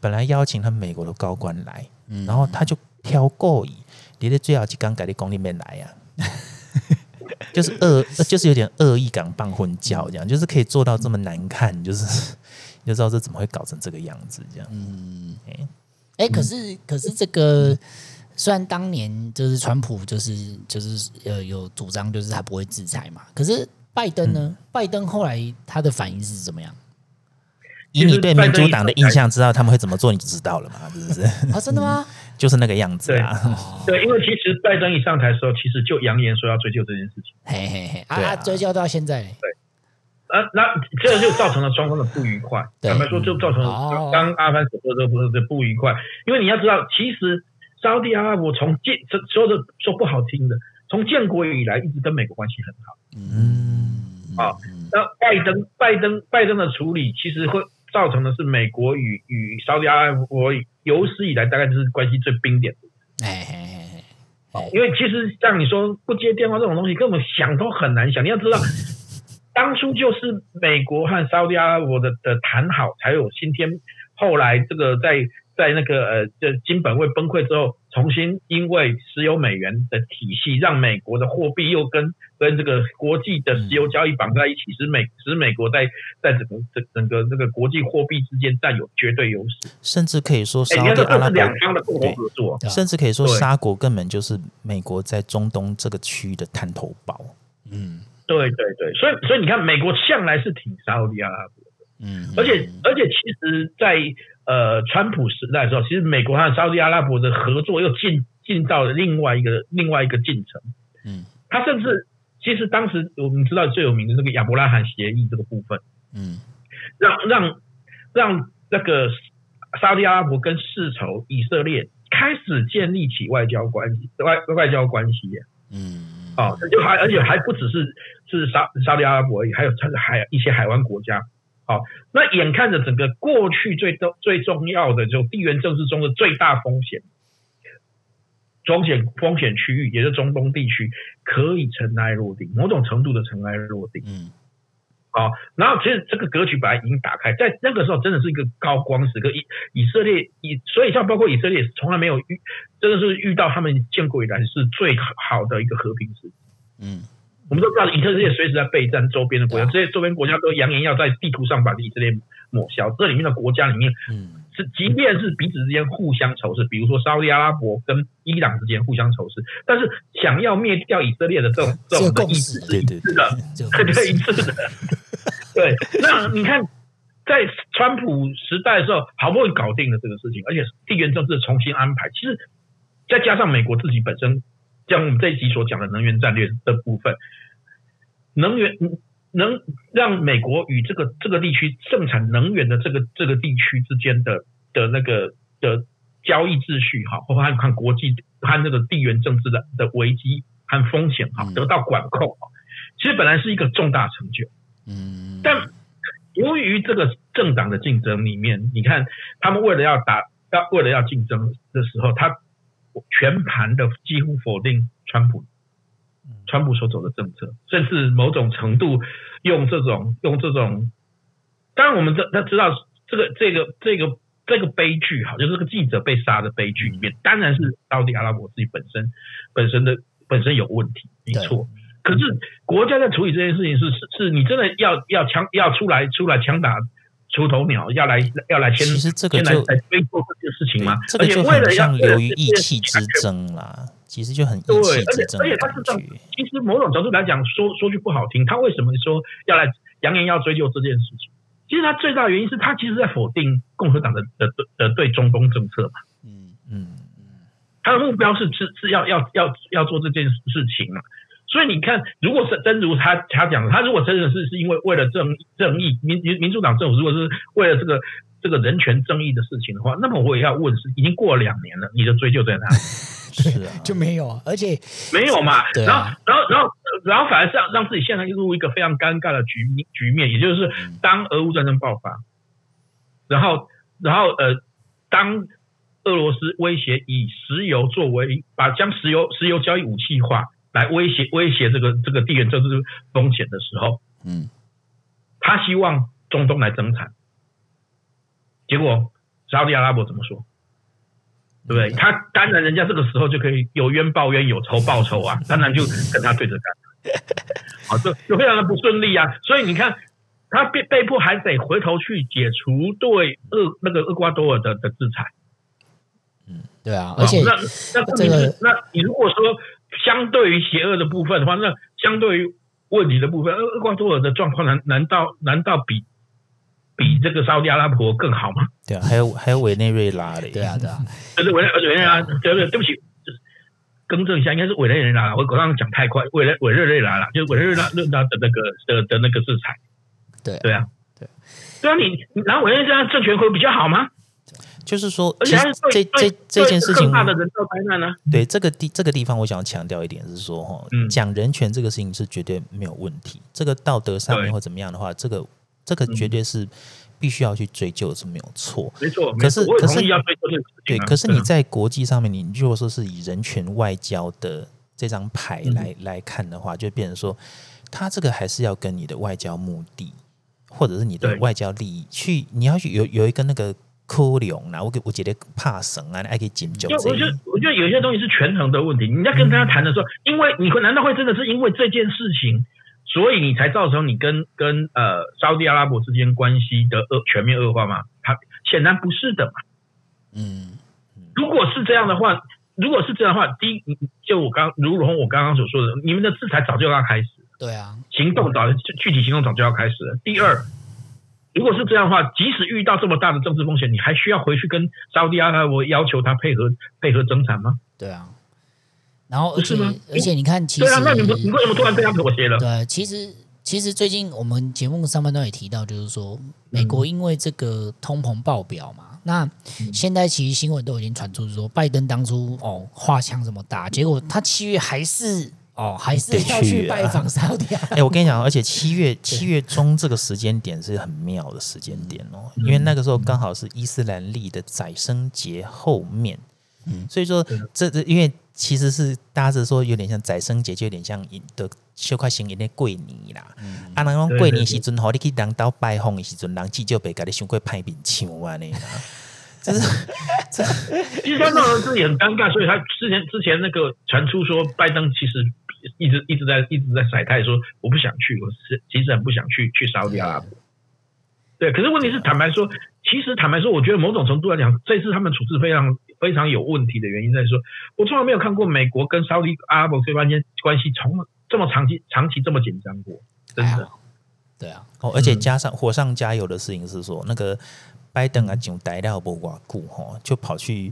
本来邀请他们美国的高官来，然后他就挑过瘾，你的最好去刚改的宫里面来呀。就是恶，就是有点恶意感，办婚教这样，就是可以做到这么难看，就是 你就知道这怎么会搞成这个样子这样。嗯，哎、欸欸，可是可是这个虽然当年就是川普就是就是呃有主张就是他不会制裁嘛，可是拜登呢？嗯、拜登后来他的反应是怎么样？以你对民主党的印象，知道他们会怎么做，你就知道了嘛？是不是？啊，真的吗？就是那个样子啊。对，因为其实拜登一上台的时候，其实就扬言说要追究这件事情。嘿嘿嘿，啊，追究到现在。对。啊，那这就造成了双方的不愉快。坦白说，就造成了刚阿凡所说的不是的不愉快。因为你要知道，其实沙特阿拉伯从建说的说不好听的，从建国以来一直跟美国关系很好。嗯。啊，那拜登拜登拜登的处理，其实会。造成的是美国与与沙特阿拉伯有史以来大概就是关系最冰点的。因为其实像你说不接电话这种东西，根本想都很难想。你要知道，当初就是美国和沙特阿拉伯的的谈好，才有今天。后来这个在。在那个呃，这金本位崩溃之后，重新因为石油美元的体系，让美国的货币又跟跟这个国际的石油交易绑在一起，使美使美国在在整个整整个这个国际货币之间占有绝对优势，甚至可以说沙特阿拉伯两方的共同合作，甚至可以说沙国根本就是美国在中东这个区域的探头包。嗯，对对对，所以所以你看，美国向来是挺沙特阿拉伯的，嗯，而且而且其实，在呃，川普时代的时候，其实美国和沙特阿拉伯的合作又进进到了另外一个另外一个进程。嗯，他甚至其实当时我们知道最有名的那个亚伯拉罕协议这个部分，嗯，让让让那个沙特阿拉伯跟世仇以色列开始建立起外交关系外外交关系。嗯，哦，就还而且还不只是是沙沙特阿拉伯而已，还有还有一些海湾国家。好，那眼看着整个过去最重最重要的，就地缘政治中的最大风险，风险风险区域，也就是中东地区，可以尘埃落定，某种程度的尘埃落定。嗯，好，然后其实这个格局本来已经打开，在那个时候真的是一个高光时刻。以以色列以，所以像包括以色列，从来没有遇，真的是遇到他们建国以来是最好的一个和平时期。嗯。我们都知道，以色列随时在备战周边的国家，这些周边国家都扬言要在地图上把以色列抹消。这里面的国家里面，嗯是即便是彼此之间互相仇视，比如说沙特阿拉伯跟伊朗之间互相仇视，但是想要灭掉以色列的这种 这种意志是一致的，对对，一致的。对，那你看，在川普时代的时候，好不容易搞定了这个事情，而且地缘政治重新安排。其实再加上美国自己本身，像我们这一集所讲的能源战略的部分，能源能让美国与这个这个地区盛产能源的这个这个地区之间的的那个的交易秩序哈，或和看国际和那个地缘政治的的危机和风险哈得到管控，其实本来是一个重大成就，嗯，但。由于这个政党的竞争里面，你看他们为了要打，要为了要竞争的时候，他全盘的几乎否定川普，川普所走的政策，甚至某种程度用这种用这种，当然我们这他知道这个这个这个这个悲剧哈，就是这个记者被杀的悲剧里面，当然是沙乌地阿拉伯自己本身本身的本身有问题，没错。可是国家在处理这件事情是是是你真的要要强要出来出来枪打出头鸟，要来要来先其实这个就来追做这件事情吗？这个就很像流于意气之争啦，其实就很对，而且。而且他是这样，其实某种角度来讲，说说句不好听，他为什么说要来扬言要追究这件事情？其实他最大的原因是他其实在否定共和党的的的的对中东政策嘛。嗯嗯嗯，他的目标是是是要要要要做这件事情嘛。所以你看，如果是真如他他讲的，他如果真的是是因为为了正正义，民民民主党政府如果是为了这个这个人权正义的事情的话，那么我也要问是，已经过了两年了，你的追究在哪里？是啊，就没有啊，而且没有嘛。对啊、然后然后然后然后反而是让让自己现在进入一个非常尴尬的局局面，也就是当俄乌战争爆发，然后然后呃，当俄罗斯威胁以石油作为把将石油石油交易武器化。来威胁威胁这个这个地缘政治风险的时候，嗯，他希望中东来增产，结果沙特阿拉伯怎么说？对不对？他当然人家这个时候就可以有冤报冤，有仇报仇啊，当然就跟他对着干，好，就就非常的不顺利啊。所以你看，他被被迫还得回头去解除对厄那个厄瓜多尔的的制裁。嗯，对啊，而且那那这个，那你如果说。相对于邪恶的部分的话，那相对于问题的部分，厄厄瓜多尔的状况难难道难道比比这个沙乌地阿拉伯更好吗？对啊，还有还有委内瑞拉的，对啊对啊，对 委内委内拉，对对对不起，更正一下，应该是委内瑞拉，我刚刚讲太快，委内委内瑞拉了，就是委内瑞拉瑞拉的那个的的那个制裁，对对啊。对对啊，你然后委内瑞拉政权会比较好吗？就是说，其实这这这件事情，对这个地这个地方，我想要强调一点是说，哈，讲人权这个事情是绝对没有问题。这个道德上面或怎么样的话，这个这个绝对是必须要去追究是没有错。没错，可是可是对，可是你在国际上面，你如果说是以人权外交的这张牌来来看的话，就变成说，他这个还是要跟你的外交目的或者是你的外交利益去，你要去有有一个那个。哭流啦，我给我觉得怕神啊，还可以紧张。就我觉得，我觉得有些东西是权衡的问题。你在跟大家谈的时候，因为你会难道会真的是因为这件事情，所以你才造成你跟跟呃沙乌地阿拉伯之间关系的恶全面恶化吗？它显然不是的嘛。嗯，如果是这样的话，如果是这样的话，第一，就我刚如同我刚刚所说的，你们的制裁早就要开始。对啊，行动早具体行动早就要开始了。第二。如果是这样的话，即使遇到这么大的政治风险，你还需要回去跟沙乌地阿拉伯要求他配合配合增产吗？对啊，然后而且吗而且你看，其实对啊，那你们你为什么突然这样妥协了？对，其实其实最近我们节目上半段也提到，就是说美国因为这个通膨爆表嘛，嗯、那现在其实新闻都已经传出说，拜登当初哦画枪这么大，结果他七月还是。哦，还是要去拜访沙乌地。哎，我跟你讲，而且七月 七月中这个时间点是很妙的时间点哦，因为那个时候刚好是伊斯兰历的宰牲节后面，嗯，所以说这这因为其实是大家是说有点像宰生节，就有点像的小块型有点过年啦。啊，那种过年时阵，好，你去人到拜访的时阵，人记就被给你想过派兵抢啊那个。就是，其实他那种事也很尴尬，所以他之前之前那个传出说拜登其实。一直一直在一直在甩态说我不想去，我是其实很不想去去沙乌地阿拉伯。对，可是问题是坦白说，其实坦白说，我觉得某种程度来讲，这次他们处置非常非常有问题的原因在说，我从来没有看过美国跟沙乌地阿拉伯这边关系从这么长期长期这么紧张过，真的。对啊，哦，而且加上火上加油的事情是说，那个拜登啊，就逮到不瓦固哈，就跑去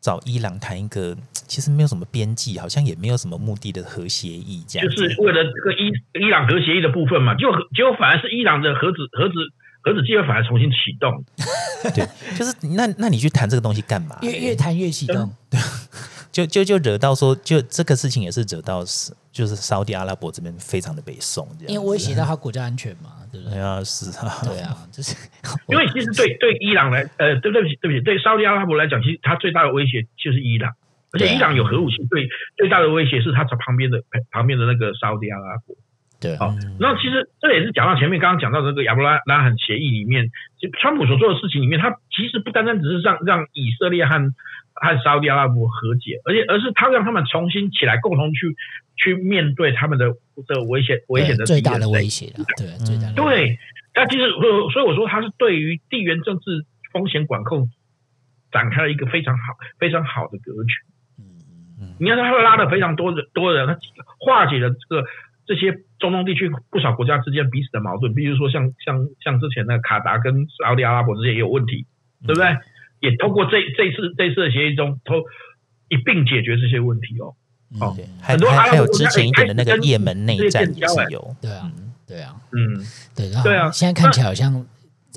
找伊朗谈一个其实没有什么边际，好像也没有什么目的的核协议，这样就是为了这个伊伊朗核协议的部分嘛，就结果反而是伊朗的核子核子核子计划反而重新启动。对，就是那那你去谈这个东西干嘛？越越谈越启动，对。就就就惹到说，就这个事情也是惹到是，就是沙特阿拉伯这边非常的北宋，这样，因为威胁到他国家安全嘛，对不对？啊，是啊，对啊，就是 因为其实对对伊朗来，呃，对对不起对不起，对沙特阿拉伯来讲，其实他最大的威胁就是伊朗，而且伊朗有核武器，对最大的威胁是他旁边的旁边的那个沙特阿拉伯。对，好，那其实这也是讲到前面刚刚讲到的这个亚伯拉拉罕协议里面，就川普所做的事情里面，他其实不单单只是让让以色列和和沙特阿拉伯和解，而且而是他让他们重新起来，共同去去面对他们的这个危险危险的最大的威胁了。对，最大的对。那其实所以我说他是对于地缘政治风险管控展开了一个非常好非常好的格局。嗯嗯，你看他会拉了非常多的多人，他化解了这个这些中东地区不少国家之间彼此的矛盾，比如说像像像之前的卡达跟沙特阿拉伯之间也有问题，对不对？也通过这这次这次的协议中，都一并解决这些问题哦。哦，很多还有之前一点的那个也门内战也是有，对啊，对啊，嗯，对，然后对啊，现在看起来好像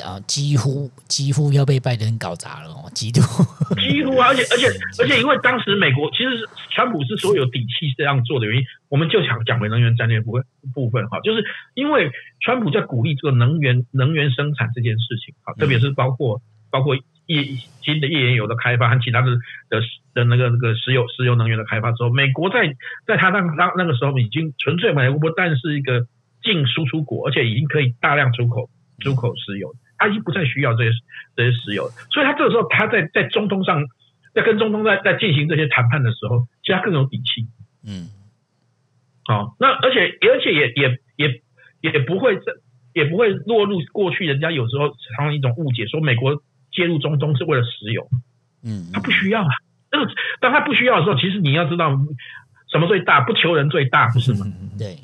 啊，几乎几乎要被拜登搞砸了哦，几乎 几乎，而且而且而且，因为当时美国其实川普之所以有底气这样做的原因，我们就想讲回能源战略部分部分哈，就是因为川普在鼓励这个能源能源生产这件事情啊，特别是包括包括。页新的页岩油的开发和其他的的的那个那个石油石油能源的开发之后，美国在在他那那那个时候已经纯粹美国不但是一个净输出国，而且已经可以大量出口出口石油，他已经不再需要这些这些石油，所以他这个时候他在在中东上在跟中东在在进行这些谈判的时候，其实他更有底气。嗯，好，那而且而且也也也也不会也不会落入过去人家有时候常常一种误解，说美国。介入中东是为了石油，嗯，他不需要啊。那个当他不需要的时候，其实你要知道什么最大，不求人最大，不是吗？对，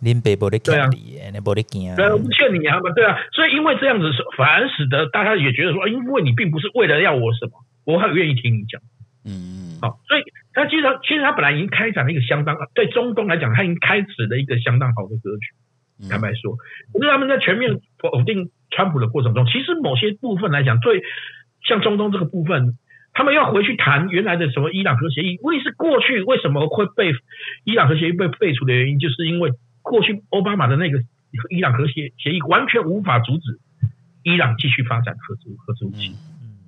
林北伯的对啊，那伯的惊啊，对，不欠你啊，对啊。所以因为这样子，反而使得大家也觉得说，因为你并不是为了要我什么，我很愿意听你讲。嗯，好，所以他其实其实他本来已经开展了一个相当对中东来讲，他已经开始了一个相当好的格局。坦白说，可是他们在全面否定川普的过程中，其实某些部分来讲，对像中东这个部分，他们要回去谈原来的什么伊朗核协议。问题是过去为什么会被伊朗核协议被废除的原因，就是因为过去奥巴马的那个伊朗核协协议完全无法阻止伊朗继续发展核子核子武器，嗯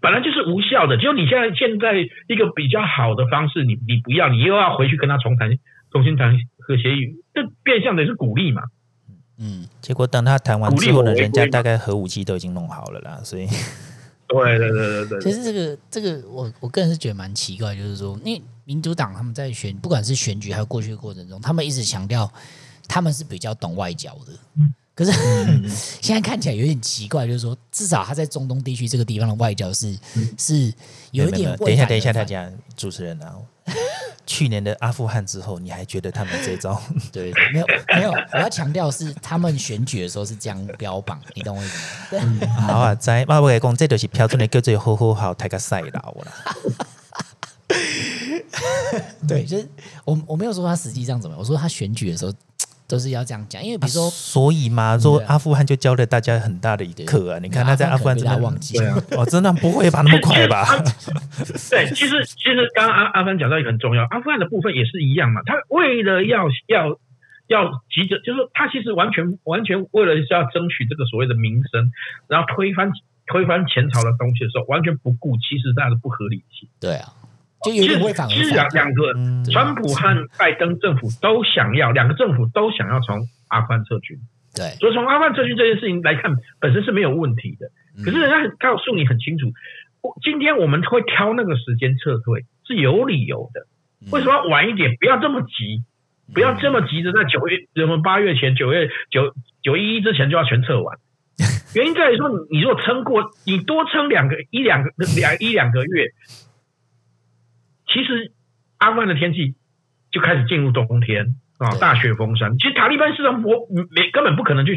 本来就是无效的。只有你现在现在一个比较好的方式，你你不要，你又要回去跟他重谈，重新谈核协议。这变相的是鼓励嘛？嗯，结果等他谈完之后呢，人家大概核武器都已经弄好了啦，所以，对对对对对。其实这个这个，我我个人是觉得蛮奇怪，就是说，因为民主党他们在选，不管是选举还有过去的过程中，他们一直强调他们是比较懂外交的。可是 现在看起来有点奇怪，就是说，至少他在中东地区这个地方的外交是是有一点。等一下，等一下，大家主持人啊。去年的阿富汗之后，你还觉得他们这招？对，没有没有，我要强调是他们选举的时候是这样标榜，你懂我意思吗？嗯、好啊，在马尾讲，这就是标准的叫做呼呼好，太个赛老了。对，就是我我没有说他实际上怎么样，我说他选举的时候。都是要这样讲，因为比如说，啊、所以嘛，说阿富汗就教了大家很大的一课啊！你看他在阿富汗真的忘记了，哦，真的不会吧？那么快吧？对，其实其实刚刚阿阿芬讲到一个很重要，阿富汗的部分也是一样嘛。他为了要要要急着，就是他其实完全完全为了是要争取这个所谓的名声，然后推翻推翻前朝的东西的时候，完全不顾其实大家的不合理性。对啊。就有点违反，其实两两个，川普和拜登政府都想要，两个政府都想要从阿富汗撤军。对，所以从阿富汗撤军这件事情来看，本身是没有问题的。可是人家告诉你很清楚，今天我们会挑那个时间撤退是有理由的。为什么要晚一点？不要这么急，不要这么急着在九月，人们八月前、九月九九一一之前就要全撤完。原因在于说，你如果撑过，你多撑两个一两个两一两个月。其实阿富汗的天气就开始进入冬天，啊，大雪封山。其实塔利班是从我没根本不可能去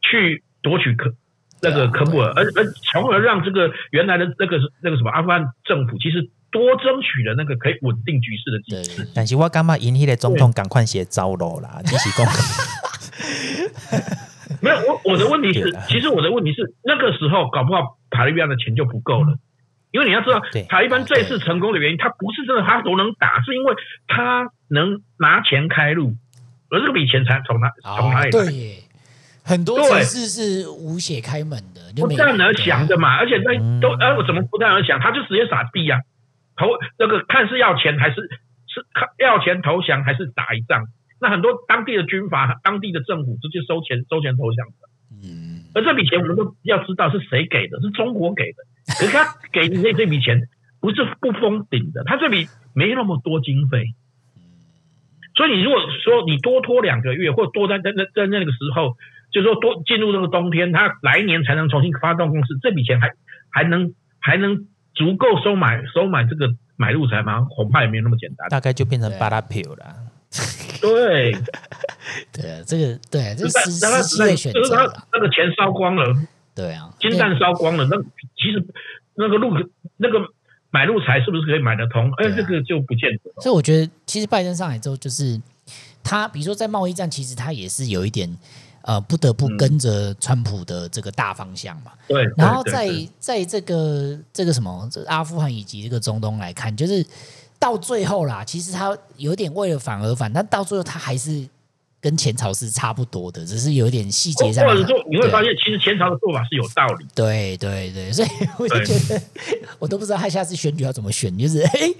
去夺取科那个科布尔，而而从而让这个原来的那个那个什么阿富汗政府其实多争取了那个可以稳定局势的机制。但是我干嘛引起的总统赶快写招了啦？这是公。没有，我我的问题是，其实我的问题是，那个时候搞不好塔利班的钱就不够了，因为你要知道，塔利班这一次成功的原因，他不是真的他都能打，是因为他能拿钱开路，而这个笔钱才从哪从哪里来？对，很多城市是无血开门的，不战而降的嘛，而且那都呃，我怎么不战而降？他就直接傻逼啊，投那个看是要钱还是是看要钱投降还是打一仗？那很多当地的军阀、当地的政府直接收钱、收钱投降的。嗯，而这笔钱我们都要知道是谁给的，是中国给的。可是他给的这这笔钱不是不封顶的，他这笔没那么多经费。所以你如果说你多拖两个月，或多在在在在那个时候，就是说多进入这个冬天，他来年才能重新发动攻势，这笔钱还还能还能足够收买收买这个买入财吗？恐怕也没有那么简单。大概就变成巴拉票了。对，对啊，这个对，这是实实际的选择他那个钱烧光了，对啊，金蛋烧光了，那其实那个路那个买路财是不是可以买得通？哎，这个就不见得。所以我觉得，其实拜登上来之后，就是他，比如说在贸易战，其实他也是有一点呃，不得不跟着川普的这个大方向嘛。对，然后在在这个这个什么，这阿富汗以及这个中东来看，就是。到最后啦，其实他有点为了反而反，但到最后他还是跟前朝是差不多的，只是有点细节上。或者说，你会发现其实前朝的做法是有道理。对对对，所以我就觉得，我都不知道他下次选举要怎么选，就是 哎，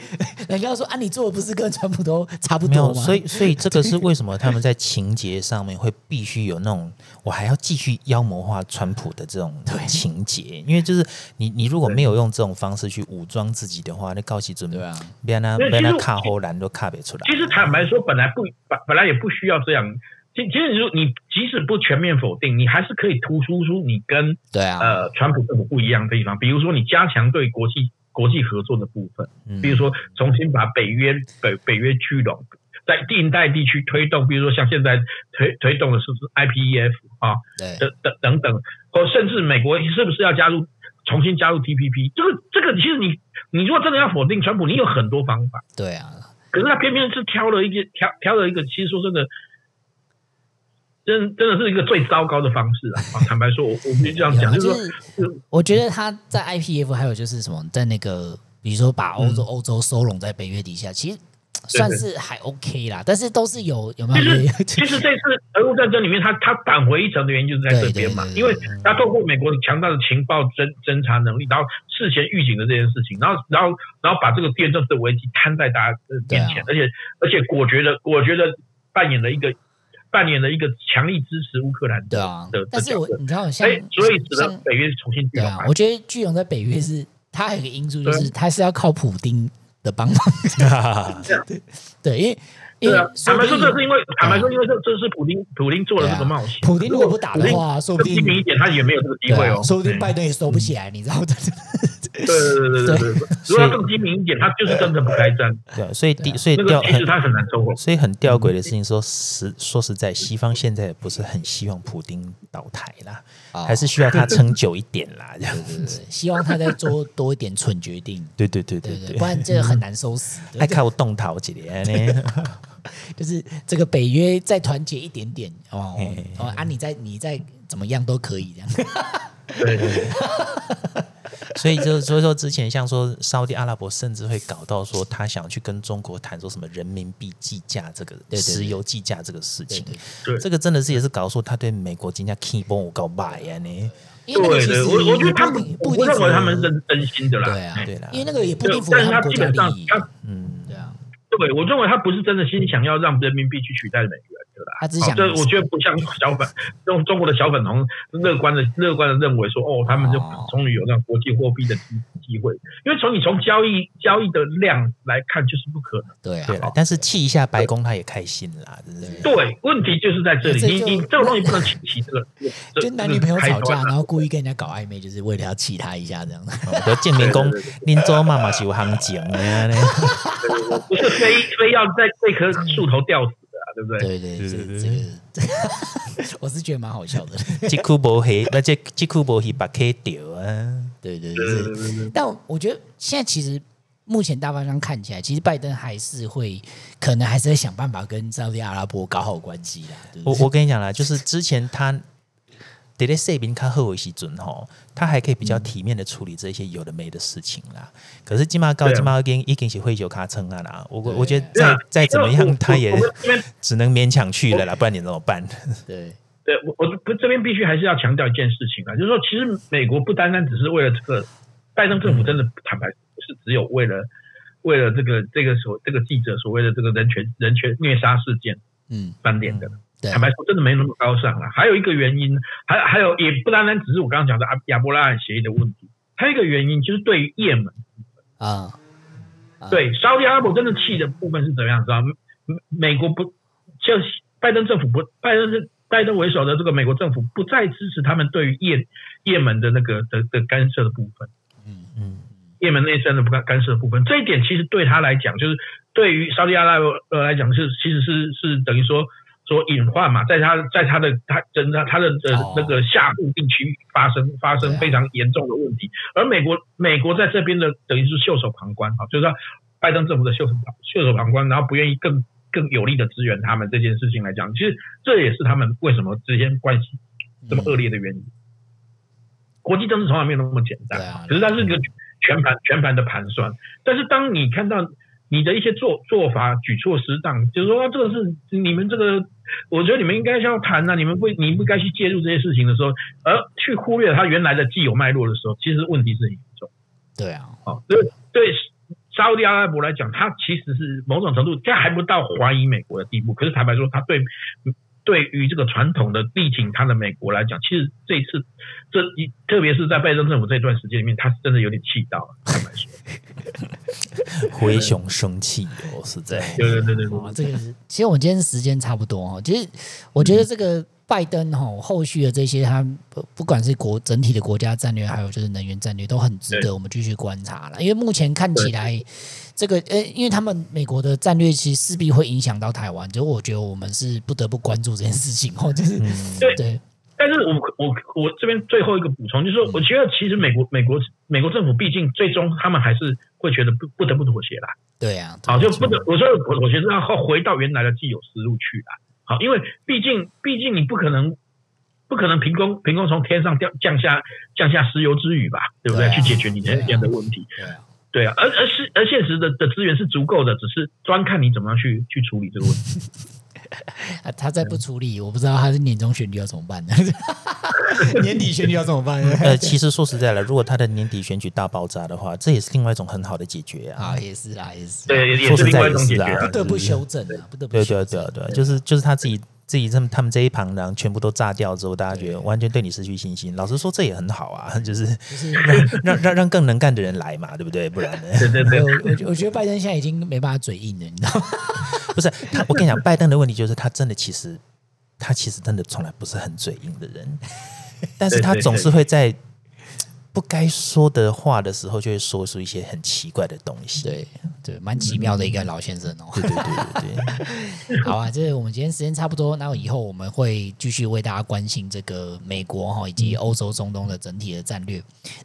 人家说啊，你做的不是跟川普都差不多吗？所以所以这个是为什么他们在情节上面会必须有那种。我还要继续妖魔化川普的这种情节，因为就是你你如果没有用这种方式去武装自己的话，那告其准备啊，别那别那卡后栏都卡别出来。其实坦白说，本来不本本来也不需要这样。其其实你说你即使不全面否定，你还是可以突出出你跟对啊呃川普政府不一样的地方，比如说你加强对国际国际合作的部分，比如说重新把北约北北约聚拢。在近代地区推动，比如说像现在推推动的是不是 IPEF 啊，等等等等，或甚至美国是不是要加入重新加入 TPP？这个这个其实你你如果真的要否定川普，你有很多方法。对啊，可是他偏偏是挑了一个挑挑了一个，其实说真的，真真的是一个最糟糕的方式啊！坦白说，我我必须这样讲，就是说，我觉得他在 IPEF 还有就是什么，在那个比如说把欧洲欧洲收拢在北约底下，其实。算是还 OK 啦，但是都是有有没有？其实其实这次俄乌战争里面，他他扳回一层的原因就是在这边嘛，因为他透过美国强大的情报侦侦查能力，然后事前预警的这件事情，然后然后然后把这个地缘政治的危机摊在大家面前，而且而且果决的果决的扮演了一个扮演了一个强力支持乌克兰的的。但是我你知道像，所以使得北约重新聚拢。我觉得聚拢在北约是它还有一个因素，就是它是要靠普丁的帮忙，对对，因为因为坦白说，这是因为坦白说，因为这这是普丁普丁做了这个冒险。普丁如果不打的话，说不定精明一点，他也没有这个机会哦。说不定拜登也收不起来，你知道的。对对对对对 对，如果他更精明一点，他就是真的不该战。对，所以第所以吊其实他很难收获。所以很吊诡的事情，说实说实在，西方现在也不是很希望普丁倒台啦，还是需要他撑久一点啦，这样子。希望他再做多一点蠢决定。对对对对对，不然这个很难收拾。还靠动桃几年呢？就是这个北约再团结一点点哦哦啊，你再你再怎么样都可以这样。对 对。所以就所以说之前像说沙特阿拉伯甚至会搞到说他想去跟中国谈说什么人民币计价这个石油计价这个事情，这个真的是也是搞说他对美国金价 key 崩我搞买呀呢？对对，我我觉得他们不不认为他们是真心的啦，对啊对啦，因为那个也不一定符合他国家利益，嗯对我认为他不是真的心想要让人民币去取代美元。他只想，这我觉得不像小粉，用中国的小粉红乐观的乐观的认为说，哦，他们就终于有那种国际货币的机机会，因为从你从交易交易的量来看，就是不可能。对啊，但是？气一下白宫，他也开心啦，对，问题就是在这里，你你这种东西不能气气这个，跟男女朋友吵架，然后故意跟人家搞暧昧，就是为了要气他一下这样。建明公，林州妈妈是有行情的，不是非非 要在这棵树头吊死。对不对？对对对对对，这个 我是觉得蛮好笑的。吉库博黑，那这吉库博黑把 K 掉啊！对对对对。但我觉得现在其实目前大方向看起来，其实拜登还是会可能还是会想办法跟沙特阿拉伯搞好关系啦。我我跟你讲啦，就是之前他。得在塞宾卡赫维西尊吼，他还可以比较体面的处理这些有的没的事情啦。可是金马高金马跟一根是会酒卡称啊啦，我我觉得再再怎么样，他也 只能勉强去了啦，不然你怎么办？对。对，我我这边必须还是要强调一件事情啊，就是说，其实美国不单单只是为了这个，拜登政府真的坦白不是只有为了为了这个这个所这个记者所谓的这个人权人权虐杀事件，嗯，翻脸的。坦白说，真的没那么高尚了。还有一个原因，还还有也不单单只是我刚刚讲的阿亚伯拉罕协议的问题，还有一个原因就是对于也门啊，对沙特阿拉伯真的气的部分是怎么样？知道美国不就拜登政府不拜登是拜登为首的这个美国政府不再支持他们对于也也门的那个的的干涉的部分，嗯嗯，也门内政的不干干涉的部分，这一点其实对他来讲，就是对于沙特阿拉伯来讲是其实是是等于说。所隐患嘛，在他，在他的他真的他的呃那个下部地区发生发生非常严重的问题，而美国美国在这边的等于是袖手旁观啊，就是说拜登政府的袖手袖手旁观，然后不愿意更更有力的支援他们这件事情来讲，其实这也是他们为什么之间关系这么恶劣的原因。国际政治从来没有那么简单，可是它是一个全盘全盘的盘算，但是当你看到。你的一些做做法举措适当，就是说这个是你们这个，我觉得你们应该要谈呐，你们不你不该去介入这些事情的时候，而去忽略他原来的既有脉络的时候，其实问题是很严重。对啊，好，对对，沙特阿拉伯来讲，他其实是某种程度，他还不到怀疑美国的地步，可是坦白说，他对。对于这个传统的力挺他的美国来讲，其实这一次，这一特别是在拜登政府这段时间里面，他是真的有点气到了。坦白说，灰熊生气哦，实在。对对对对，对，这个是。其实我们今天时间差不多哦。其实我觉得这个拜登哈，后续的这些他不不管是国整体的国家战略，还有就是能源战略，都很值得我们继续观察了。因为目前看起来。这个呃，因为他们美国的战略其实势必会影响到台湾，就我觉得我们是不得不关注这件事情哦，就是对对。但是我我我这边最后一个补充就是说，我觉得其实美国美国美国政府毕竟最终他们还是会觉得不不得不妥协啦。对啊，好就不得我说我我觉得要回到原来的既有思路去啦。好，因为毕竟毕竟你不可能不可能凭空凭空从天上掉降下降下石油之雨吧，对不对？去解决你这样的问题。对啊。对啊，而而是而现实的的资源是足够的，只是专看你怎么样去去处理这个问题。啊，他再不处理，我不知道他是年终选举要怎么办呢？年底选举要怎么办？呃，其实说实在了，如果他的年底选举大爆炸的话，这也是另外一种很好的解决啊。啊，也是啊，也是。对，说实在也是啊，不得不修正啊，不得不。对对对对，就是就是他自己。自己这么他们这一旁人全部都炸掉之后，大家觉得完全对你失去信心。老实说，这也很好啊，就是让让让让更能干的人来嘛，对不对？不然呢？对对对，我我觉得拜登现在已经没办法嘴硬了，你知道吗？不是他，我跟你讲，拜登的问题就是他真的其实他其实真的从来不是很嘴硬的人，但是他总是会在。不该说的话的时候，就会说出一些很奇怪的东西。对对，蛮奇妙的一个老先生哦。对对对对对。好啊，这是我们今天时间差不多，那以后我们会继续为大家关心这个美国哈以及欧洲中东的整体的战略。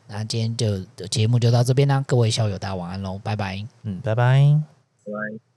那今天就节目就到这边啦，各位校友大家晚安喽，拜拜。嗯，拜拜，拜拜。